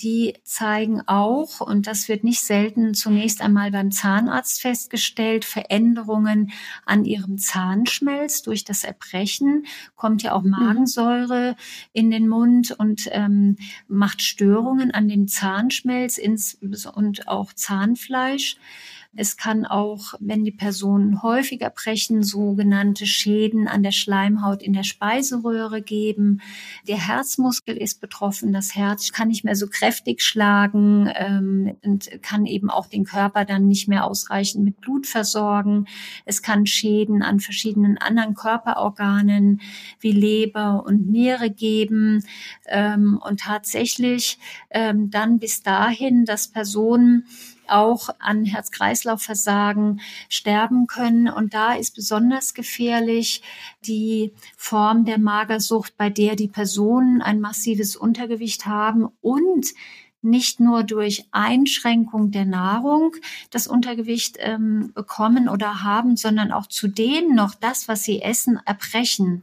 Speaker 2: die zeigen auch, und das wird nicht selten zunächst einmal beim Zahnarzt festgestellt, Veränderungen an ihrem Zahnschmelz durch das Erbrechen, kommt ja auch mhm. Magensäure in den Mund und ähm, macht Störungen an dem Zahnschmelz ins, und auch Zahnfleisch. Es kann auch, wenn die Personen häufiger brechen, sogenannte Schäden an der Schleimhaut in der Speiseröhre geben. Der Herzmuskel ist betroffen. Das Herz kann nicht mehr so kräftig schlagen ähm, und kann eben auch den Körper dann nicht mehr ausreichend mit Blut versorgen. Es kann Schäden an verschiedenen anderen Körperorganen wie Leber und Niere geben. Ähm, und tatsächlich ähm, dann bis dahin, dass Personen auch an Herz-Kreislauf-Versagen sterben können. Und da ist besonders gefährlich die Form der Magersucht, bei der die Personen ein massives Untergewicht haben und nicht nur durch Einschränkung der Nahrung das Untergewicht ähm, bekommen oder haben, sondern auch zudem noch das, was sie essen, erbrechen.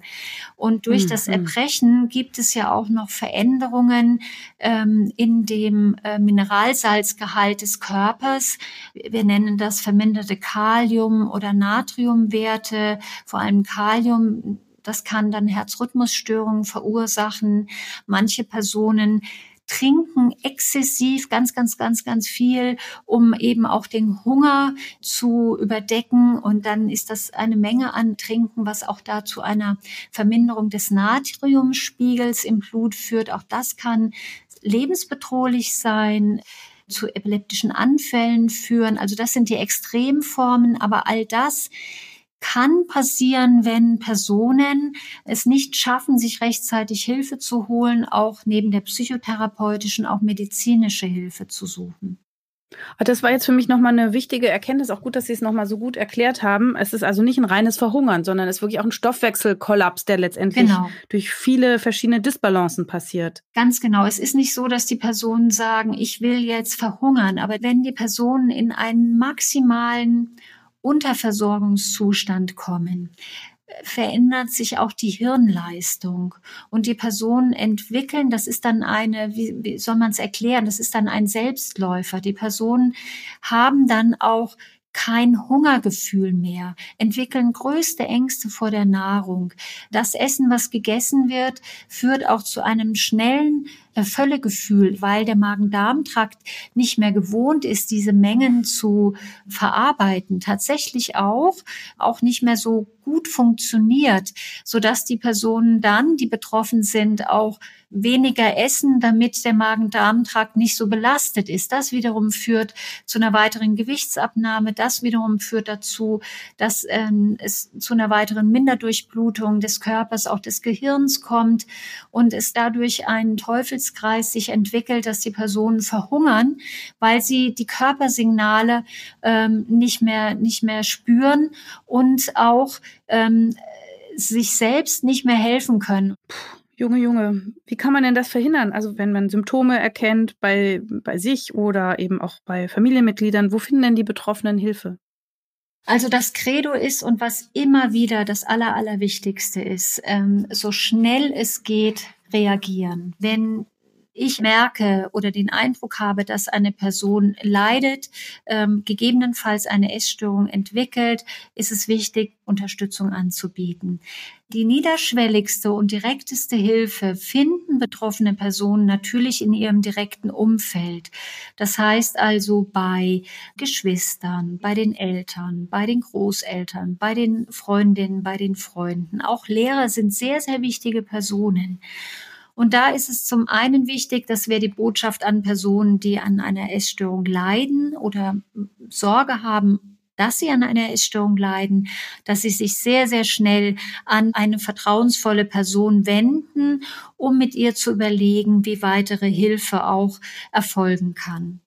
Speaker 2: Und durch mhm. das Erbrechen gibt es ja auch noch Veränderungen ähm, in dem äh, Mineralsalzgehalt des Körpers. Wir nennen das verminderte Kalium- oder Natriumwerte, vor allem Kalium. Das kann dann Herzrhythmusstörungen verursachen. Manche Personen trinken exzessiv ganz, ganz, ganz, ganz viel, um eben auch den Hunger zu überdecken. Und dann ist das eine Menge an Trinken, was auch da zu einer Verminderung des Natriumspiegels im Blut führt. Auch das kann lebensbedrohlich sein zu epileptischen Anfällen führen. Also das sind die Extremformen, aber all das kann passieren, wenn Personen es nicht schaffen, sich rechtzeitig Hilfe zu holen, auch neben der psychotherapeutischen auch medizinische Hilfe zu suchen.
Speaker 1: Ah, das war jetzt für mich nochmal eine wichtige Erkenntnis. Auch gut, dass Sie es nochmal so gut erklärt haben. Es ist also nicht ein reines Verhungern, sondern es ist wirklich auch ein Stoffwechselkollaps, der letztendlich genau. durch viele verschiedene Disbalancen passiert.
Speaker 2: Ganz genau. Es ist nicht so, dass die Personen sagen, ich will jetzt verhungern. Aber wenn die Personen in einen maximalen Unterversorgungszustand kommen, verändert sich auch die Hirnleistung. Und die Personen entwickeln, das ist dann eine, wie, wie soll man es erklären, das ist dann ein Selbstläufer. Die Personen haben dann auch kein Hungergefühl mehr, entwickeln größte Ängste vor der Nahrung. Das Essen, was gegessen wird, führt auch zu einem schnellen Völlegefühl, weil der Magen-Darm-Trakt nicht mehr gewohnt ist, diese Mengen zu verarbeiten. Tatsächlich auch, auch nicht mehr so gut funktioniert, so dass die Personen dann, die betroffen sind, auch weniger essen, damit der Magen-Darm-Trakt nicht so belastet ist. Das wiederum führt zu einer weiteren Gewichtsabnahme. Das wiederum führt dazu, dass ähm, es zu einer weiteren Minderdurchblutung des Körpers, auch des Gehirns kommt und es dadurch ein Teufelskreis sich entwickelt, dass die Personen verhungern, weil sie die Körpersignale ähm, nicht mehr nicht mehr spüren und auch ähm, sich selbst nicht mehr helfen können.
Speaker 1: Junge, Junge, wie kann man denn das verhindern? Also wenn man Symptome erkennt bei, bei sich oder eben auch bei Familienmitgliedern, wo finden denn die Betroffenen Hilfe?
Speaker 2: Also das Credo ist und was immer wieder das Aller, Allerwichtigste ist, ähm, so schnell es geht, reagieren. Wenn ich merke oder den Eindruck habe, dass eine Person leidet, ähm, gegebenenfalls eine Essstörung entwickelt, ist es wichtig, Unterstützung anzubieten. Die niederschwelligste und direkteste Hilfe finden betroffene Personen natürlich in ihrem direkten Umfeld. Das heißt also bei Geschwistern, bei den Eltern, bei den Großeltern, bei den Freundinnen, bei den Freunden. Auch Lehrer sind sehr, sehr wichtige Personen. Und da ist es zum einen wichtig, das wäre die Botschaft an Personen, die an einer Essstörung leiden oder Sorge haben, dass sie an einer Essstörung leiden, dass sie sich sehr, sehr schnell an eine vertrauensvolle Person wenden, um mit ihr zu überlegen, wie weitere Hilfe auch erfolgen kann.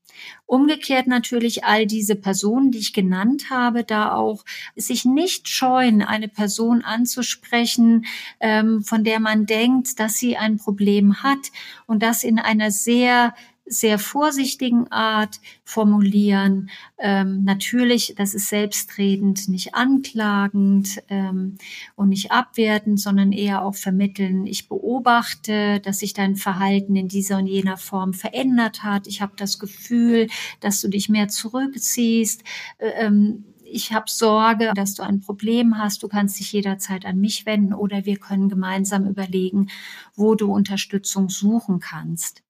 Speaker 2: Umgekehrt natürlich all diese Personen, die ich genannt habe, da auch sich nicht scheuen, eine Person anzusprechen, ähm, von der man denkt, dass sie ein Problem hat und das in einer sehr sehr vorsichtigen Art formulieren. Ähm, natürlich, das ist selbstredend, nicht anklagend ähm, und nicht abwertend, sondern eher auch vermitteln. Ich beobachte, dass sich dein Verhalten in dieser und jener Form verändert hat. Ich habe das Gefühl, dass du dich mehr zurückziehst. Äh, ähm, ich habe Sorge, dass du ein Problem hast, du kannst dich jederzeit an mich wenden oder wir können gemeinsam überlegen, wo du Unterstützung suchen kannst.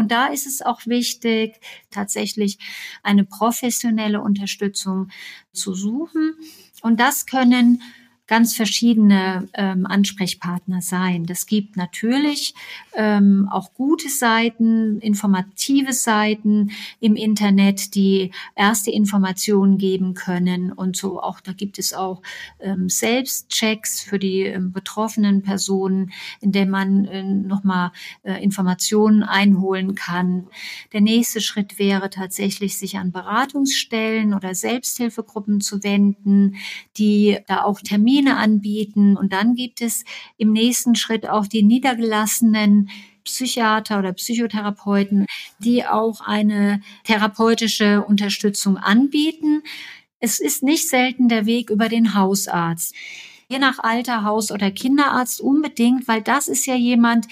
Speaker 2: Und da ist es auch wichtig, tatsächlich eine professionelle Unterstützung zu suchen. Und das können ganz verschiedene ähm, Ansprechpartner sein. Das gibt natürlich ähm, auch gute Seiten, informative Seiten im Internet, die erste Informationen geben können und so auch da gibt es auch ähm, Selbstchecks für die ähm, betroffenen Personen, in der man äh, nochmal äh, Informationen einholen kann. Der nächste Schritt wäre tatsächlich, sich an Beratungsstellen oder Selbsthilfegruppen zu wenden, die da auch Termine anbieten. Und dann gibt es im nächsten Schritt auch die niedergelassenen Psychiater oder Psychotherapeuten, die auch eine therapeutische Unterstützung anbieten. Es ist nicht selten der Weg über den Hausarzt. Je nach Alter, Haus- oder Kinderarzt unbedingt, weil das ist ja jemand,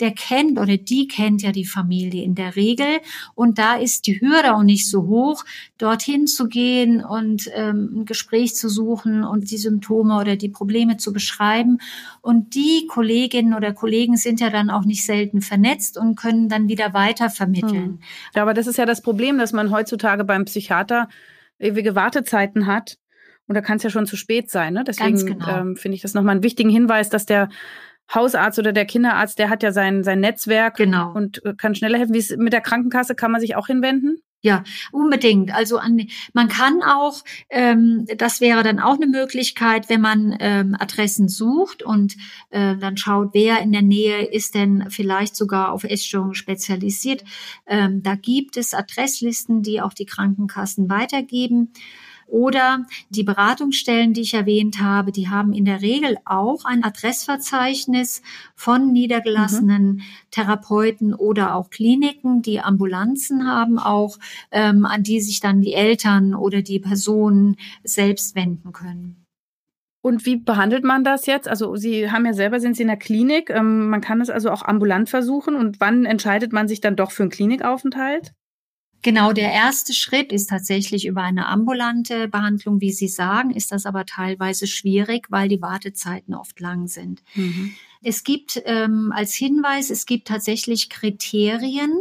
Speaker 2: der kennt oder die kennt ja die Familie in der Regel. Und da ist die Hürde auch nicht so hoch, dorthin zu gehen und ähm, ein Gespräch zu suchen und die Symptome oder die Probleme zu beschreiben. Und die Kolleginnen oder Kollegen sind ja dann auch nicht selten vernetzt und können dann wieder weiter vermitteln. Hm.
Speaker 1: Ja, aber das ist ja das Problem, dass man heutzutage beim Psychiater ewige Wartezeiten hat. Und da kann es ja schon zu spät sein. Ne? Deswegen genau. ähm, finde ich das nochmal einen wichtigen Hinweis, dass der Hausarzt oder der Kinderarzt, der hat ja sein, sein Netzwerk
Speaker 2: genau.
Speaker 1: und äh, kann schneller helfen. Wie ist mit der Krankenkasse? Kann man sich auch hinwenden?
Speaker 2: Ja, unbedingt. Also an, man kann auch, ähm, das wäre dann auch eine Möglichkeit, wenn man ähm, Adressen sucht und äh, dann schaut, wer in der Nähe ist denn vielleicht sogar auf Essstörungen spezialisiert. Ähm, da gibt es Adresslisten, die auch die Krankenkassen weitergeben. Oder die Beratungsstellen, die ich erwähnt habe, die haben in der Regel auch ein Adressverzeichnis von niedergelassenen mhm. Therapeuten oder auch Kliniken, die Ambulanzen haben auch, ähm, an die sich dann die Eltern oder die Personen selbst wenden können.
Speaker 1: Und wie behandelt man das jetzt? Also Sie haben ja selber, sind Sie in der Klinik. Ähm, man kann es also auch ambulant versuchen. Und wann entscheidet man sich dann doch für einen Klinikaufenthalt?
Speaker 2: Genau, der erste Schritt ist tatsächlich über eine ambulante Behandlung. Wie Sie sagen, ist das aber teilweise schwierig, weil die Wartezeiten oft lang sind. Mhm. Es gibt ähm, als Hinweis, es gibt tatsächlich Kriterien,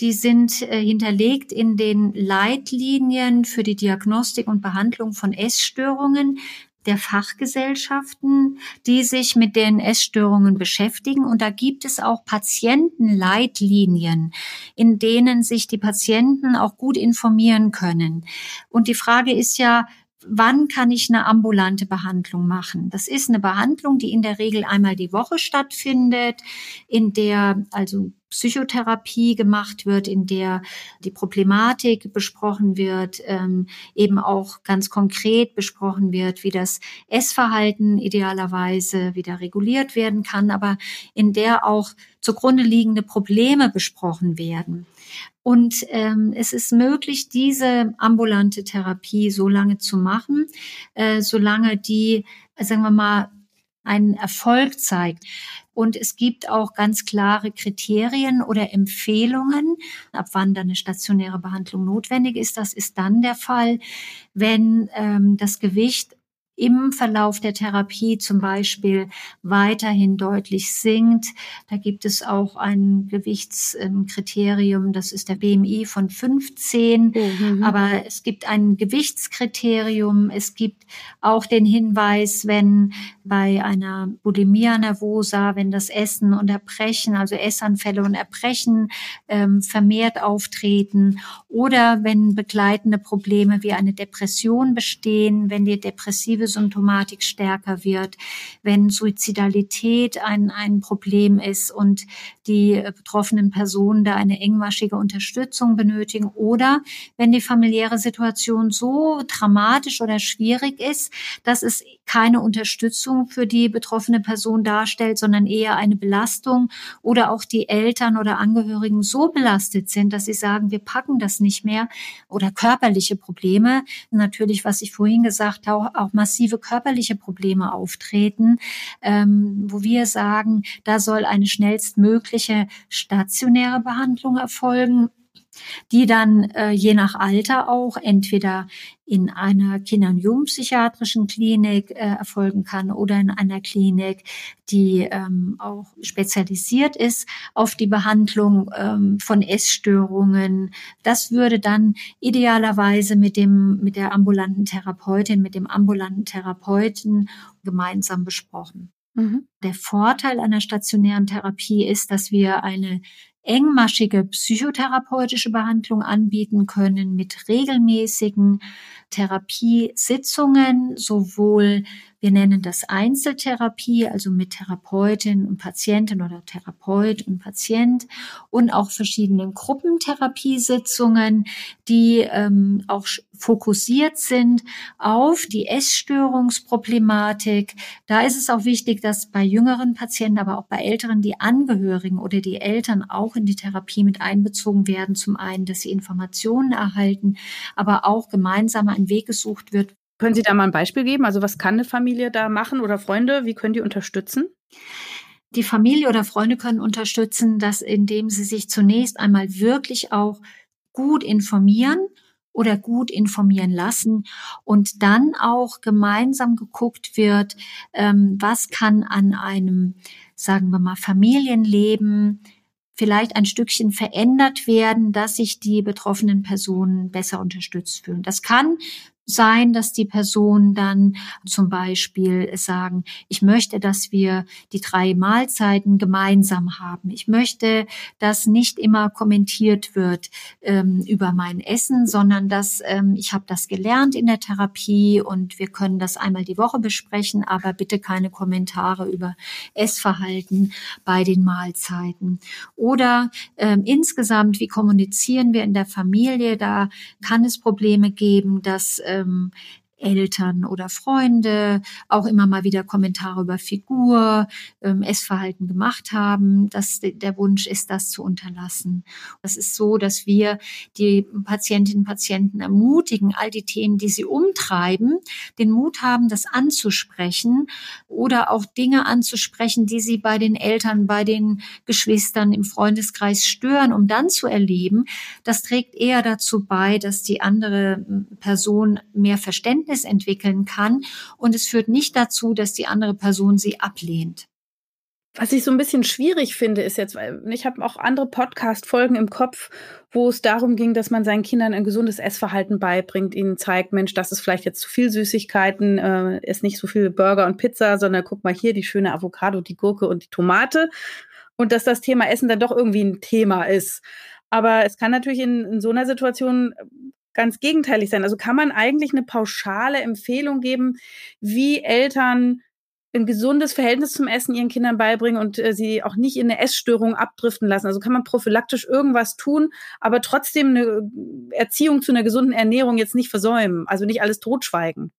Speaker 2: die sind äh, hinterlegt in den Leitlinien für die Diagnostik und Behandlung von Essstörungen der Fachgesellschaften, die sich mit den Essstörungen beschäftigen. Und da gibt es auch Patientenleitlinien, in denen sich die Patienten auch gut informieren können. Und die Frage ist ja, wann kann ich eine ambulante Behandlung machen? Das ist eine Behandlung, die in der Regel einmal die Woche stattfindet, in der also Psychotherapie gemacht wird, in der die Problematik besprochen wird, ähm, eben auch ganz konkret besprochen wird, wie das Essverhalten idealerweise wieder reguliert werden kann, aber in der auch zugrunde liegende Probleme besprochen werden. Und ähm, es ist möglich, diese ambulante Therapie so lange zu machen, äh, solange die, sagen wir mal, einen Erfolg zeigt. Und es gibt auch ganz klare Kriterien oder Empfehlungen, ab wann dann eine stationäre Behandlung notwendig ist. Das ist dann der Fall, wenn ähm, das Gewicht im Verlauf der Therapie zum Beispiel weiterhin deutlich sinkt. Da gibt es auch ein Gewichtskriterium, das ist der BMI von 15. Mhm. Aber es gibt ein Gewichtskriterium. Es gibt auch den Hinweis, wenn bei einer Bulimia nervosa, wenn das Essen und Erbrechen, also Essanfälle und Erbrechen ähm, vermehrt auftreten oder wenn begleitende Probleme wie eine Depression bestehen, wenn die depressive depressive Symptomatik stärker wird, wenn Suizidalität ein, ein Problem ist und die betroffenen Personen da eine engmaschige Unterstützung benötigen oder wenn die familiäre Situation so dramatisch oder schwierig ist, dass es keine Unterstützung für die betroffene Person darstellt, sondern eher eine Belastung oder auch die Eltern oder Angehörigen so belastet sind, dass sie sagen, wir packen das nicht mehr oder körperliche Probleme. Natürlich, was ich vorhin gesagt habe, auch massive körperliche Probleme auftreten, ähm, wo wir sagen, da soll eine schnellstmögliche stationäre Behandlung erfolgen die dann äh, je nach Alter auch entweder in einer Kinder- und Jugendpsychiatrischen Klinik äh, erfolgen kann oder in einer Klinik, die ähm, auch spezialisiert ist auf die Behandlung ähm, von Essstörungen. Das würde dann idealerweise mit dem mit der ambulanten Therapeutin, mit dem ambulanten Therapeuten gemeinsam besprochen. Mhm. Der Vorteil einer stationären Therapie ist, dass wir eine engmaschige psychotherapeutische Behandlung anbieten können mit regelmäßigen Therapiesitzungen, sowohl wir nennen das Einzeltherapie, also mit Therapeutin und Patientin oder Therapeut und Patient und auch verschiedenen Gruppentherapiesitzungen, die ähm, auch fokussiert sind auf die Essstörungsproblematik. Da ist es auch wichtig, dass bei jüngeren Patienten, aber auch bei älteren die Angehörigen oder die Eltern auch in die Therapie mit einbezogen werden. Zum einen, dass sie Informationen erhalten, aber auch gemeinsam ein Weg gesucht wird,
Speaker 1: können Sie da mal ein Beispiel geben? Also was kann eine Familie da machen oder Freunde? Wie können die unterstützen?
Speaker 2: Die Familie oder Freunde können unterstützen, dass indem sie sich zunächst einmal wirklich auch gut informieren oder gut informieren lassen und dann auch gemeinsam geguckt wird, ähm, was kann an einem, sagen wir mal, Familienleben vielleicht ein Stückchen verändert werden, dass sich die betroffenen Personen besser unterstützt fühlen. Das kann sein, dass die Personen dann zum Beispiel sagen, ich möchte, dass wir die drei Mahlzeiten gemeinsam haben. Ich möchte, dass nicht immer kommentiert wird ähm, über mein Essen, sondern dass ähm, ich habe das gelernt in der Therapie und wir können das einmal die Woche besprechen, aber bitte keine Kommentare über Essverhalten bei den Mahlzeiten. Oder ähm, insgesamt, wie kommunizieren wir in der Familie? Da kann es Probleme geben, dass ähm, Eltern oder Freunde auch immer mal wieder Kommentare über Figur, ähm, Essverhalten gemacht haben, dass der Wunsch ist, das zu unterlassen. Das ist so, dass wir die Patientinnen und Patienten ermutigen, all die Themen, die sie umtreiben, den Mut haben, das anzusprechen oder auch Dinge anzusprechen, die sie bei den Eltern, bei den Geschwistern im Freundeskreis stören, um dann zu erleben, das trägt eher dazu bei, dass die andere Person mehr Verständnis Verständnis entwickeln kann und es führt nicht dazu, dass die andere Person sie ablehnt.
Speaker 1: Was ich so ein bisschen schwierig finde, ist jetzt, weil ich habe auch andere Podcast-Folgen im Kopf, wo es darum ging, dass man seinen Kindern ein gesundes Essverhalten beibringt, ihnen zeigt, Mensch, das ist vielleicht jetzt zu viel Süßigkeiten, äh, ist nicht so viel Burger und Pizza, sondern guck mal hier die schöne Avocado, die Gurke und die Tomate. Und dass das Thema Essen dann doch irgendwie ein Thema ist. Aber es kann natürlich in, in so einer Situation ganz gegenteilig sein. Also kann man eigentlich eine pauschale Empfehlung geben, wie Eltern ein gesundes Verhältnis zum Essen ihren Kindern beibringen und äh, sie auch nicht in eine Essstörung abdriften lassen. Also kann man prophylaktisch irgendwas tun, aber trotzdem eine Erziehung zu einer gesunden Ernährung jetzt nicht versäumen, also nicht alles totschweigen.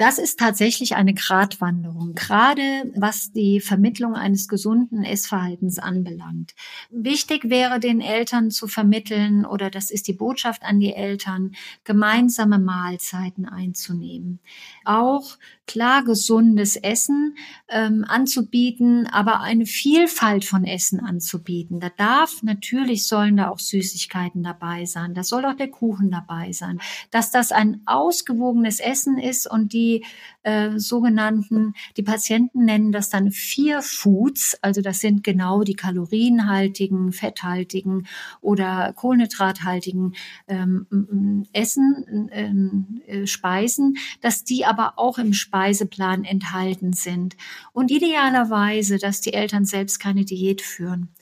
Speaker 2: Das ist tatsächlich eine Gratwanderung, gerade was die Vermittlung eines gesunden Essverhaltens anbelangt. Wichtig wäre den Eltern zu vermitteln, oder das ist die Botschaft an die Eltern, gemeinsame Mahlzeiten einzunehmen. Auch klar gesundes Essen ähm, anzubieten, aber eine Vielfalt von Essen anzubieten. Da darf natürlich sollen da auch Süßigkeiten dabei sein. Da soll auch der Kuchen dabei sein. Dass das ein ausgewogenes Essen ist und die äh, sogenannten, die Patienten nennen das dann vier Foods, also das sind genau die kalorienhaltigen, fetthaltigen oder kohlenhydrathaltigen ähm, Essen, ähm, äh, Speisen, dass die aber auch im Speiseplan enthalten sind. Und idealerweise, dass die Eltern selbst keine Diät führen.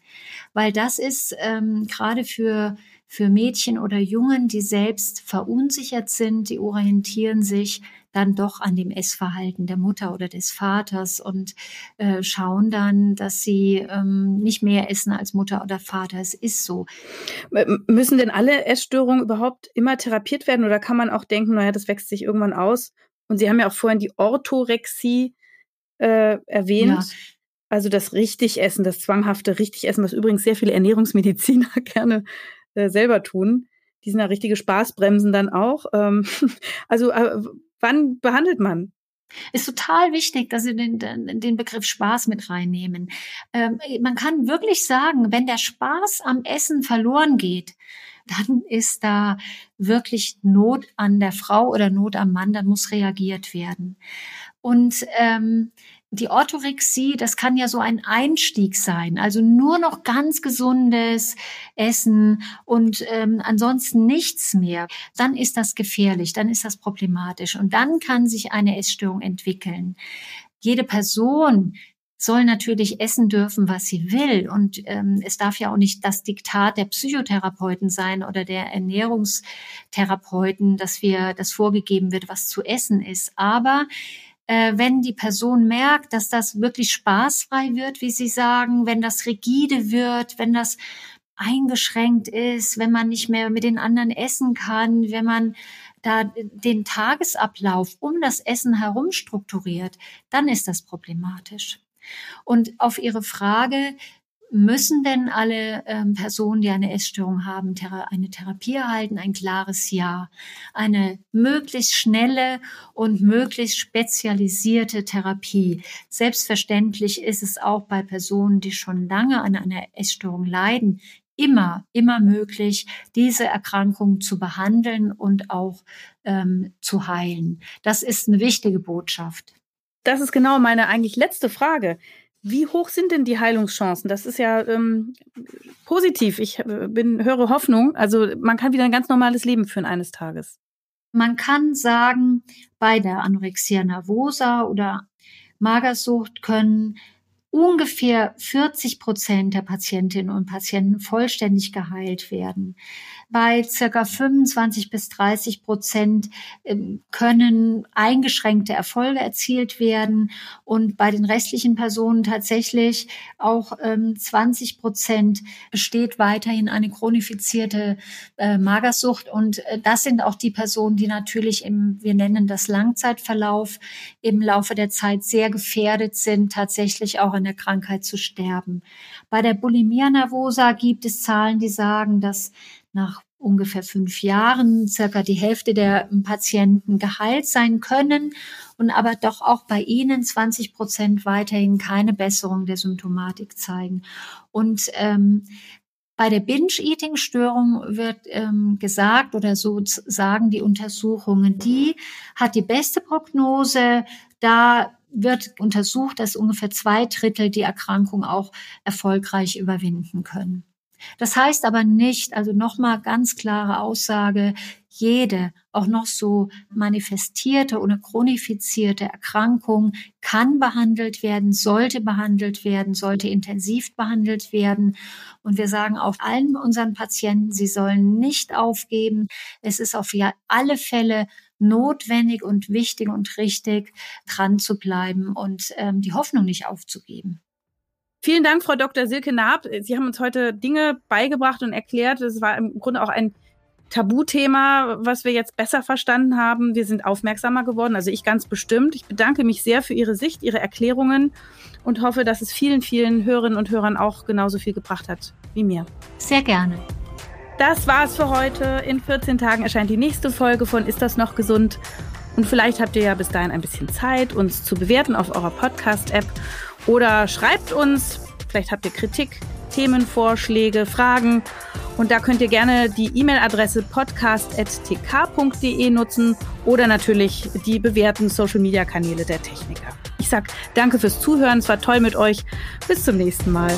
Speaker 2: Weil das ist ähm, gerade für für Mädchen oder Jungen, die selbst verunsichert sind, die orientieren sich dann doch an dem Essverhalten der Mutter oder des Vaters und äh, schauen dann, dass sie ähm, nicht mehr essen als Mutter oder Vater. Es ist so.
Speaker 1: Müssen denn alle Essstörungen überhaupt immer therapiert werden oder kann man auch denken, naja, das wächst sich irgendwann aus? Und Sie haben ja auch vorhin die Orthorexie äh, erwähnt. Ja. Also das Richtigessen, das zwanghafte Richtigessen, was übrigens sehr viele Ernährungsmediziner gerne äh, selber tun. Die sind ja richtige Spaßbremsen dann auch. Ähm, also äh, wann behandelt man
Speaker 2: Ist total wichtig, dass Sie den, den Begriff Spaß mit reinnehmen. Ähm, man kann wirklich sagen, wenn der Spaß am Essen verloren geht, dann ist da wirklich Not an der Frau oder Not am Mann, dann muss reagiert werden. Und ähm, die Orthorexie, das kann ja so ein Einstieg sein, also nur noch ganz gesundes Essen und ähm, ansonsten nichts mehr, dann ist das gefährlich, dann ist das problematisch und dann kann sich eine Essstörung entwickeln. Jede Person soll natürlich essen dürfen, was sie will. Und ähm, es darf ja auch nicht das Diktat der Psychotherapeuten sein oder der Ernährungstherapeuten, dass wir das vorgegeben wird, was zu essen ist. Aber äh, wenn die Person merkt, dass das wirklich spaßfrei wird, wie Sie sagen, wenn das rigide wird, wenn das eingeschränkt ist, wenn man nicht mehr mit den anderen essen kann, wenn man da den Tagesablauf um das Essen herum strukturiert, dann ist das problematisch. Und auf Ihre Frage, Müssen denn alle ähm, Personen, die eine Essstörung haben, thera eine Therapie erhalten? Ein klares Ja. Eine möglichst schnelle und möglichst spezialisierte Therapie. Selbstverständlich ist es auch bei Personen, die schon lange an einer Essstörung leiden, immer, immer möglich, diese Erkrankung zu behandeln und auch ähm, zu heilen. Das ist eine wichtige Botschaft.
Speaker 1: Das ist genau meine eigentlich letzte Frage. Wie hoch sind denn die Heilungschancen? Das ist ja ähm, positiv. Ich äh, bin, höre Hoffnung. Also man kann wieder ein ganz normales Leben führen eines Tages.
Speaker 2: Man kann sagen, bei der Anorexia nervosa oder Magersucht können ungefähr 40 Prozent der Patientinnen und Patienten vollständig geheilt werden. Bei circa 25 bis 30 Prozent ähm, können eingeschränkte Erfolge erzielt werden und bei den restlichen Personen tatsächlich auch 20 ähm, Prozent besteht weiterhin eine chronifizierte äh, Magersucht und äh, das sind auch die Personen, die natürlich im, wir nennen das Langzeitverlauf, im Laufe der Zeit sehr gefährdet sind, tatsächlich auch an der Krankheit zu sterben. Bei der Bulimia nervosa gibt es Zahlen, die sagen, dass nach ungefähr fünf Jahren circa die Hälfte der Patienten geheilt sein können und aber doch auch bei ihnen 20 Prozent weiterhin keine Besserung der Symptomatik zeigen. Und ähm, bei der Binge-Eating-Störung wird ähm, gesagt oder so sagen die Untersuchungen, die hat die beste Prognose. Da wird untersucht, dass ungefähr zwei Drittel die Erkrankung auch erfolgreich überwinden können. Das heißt aber nicht, also nochmal ganz klare Aussage, jede, auch noch so manifestierte oder chronifizierte Erkrankung kann behandelt werden, sollte behandelt werden, sollte intensiv behandelt werden. Und wir sagen auch allen unseren Patienten, sie sollen nicht aufgeben. Es ist auf alle Fälle notwendig und wichtig und richtig, dran zu bleiben und ähm, die Hoffnung nicht aufzugeben.
Speaker 1: Vielen Dank, Frau Dr. Silke Naab. Sie haben uns heute Dinge beigebracht und erklärt. Es war im Grunde auch ein Tabuthema, was wir jetzt besser verstanden haben. Wir sind aufmerksamer geworden, also ich ganz bestimmt. Ich bedanke mich sehr für Ihre Sicht, Ihre Erklärungen und hoffe, dass es vielen, vielen Hörerinnen und Hörern auch genauso viel gebracht hat wie mir.
Speaker 2: Sehr gerne.
Speaker 1: Das war's für heute. In 14 Tagen erscheint die nächste Folge von Ist das noch gesund? Und vielleicht habt ihr ja bis dahin ein bisschen Zeit, uns zu bewerten auf eurer Podcast-App oder schreibt uns, vielleicht habt ihr Kritik, Themenvorschläge, Fragen. Und da könnt ihr gerne die E-Mail-Adresse podcast.tk.de nutzen oder natürlich die bewährten Social-Media-Kanäle der Techniker. Ich sag danke fürs Zuhören, es war toll mit euch. Bis zum nächsten Mal.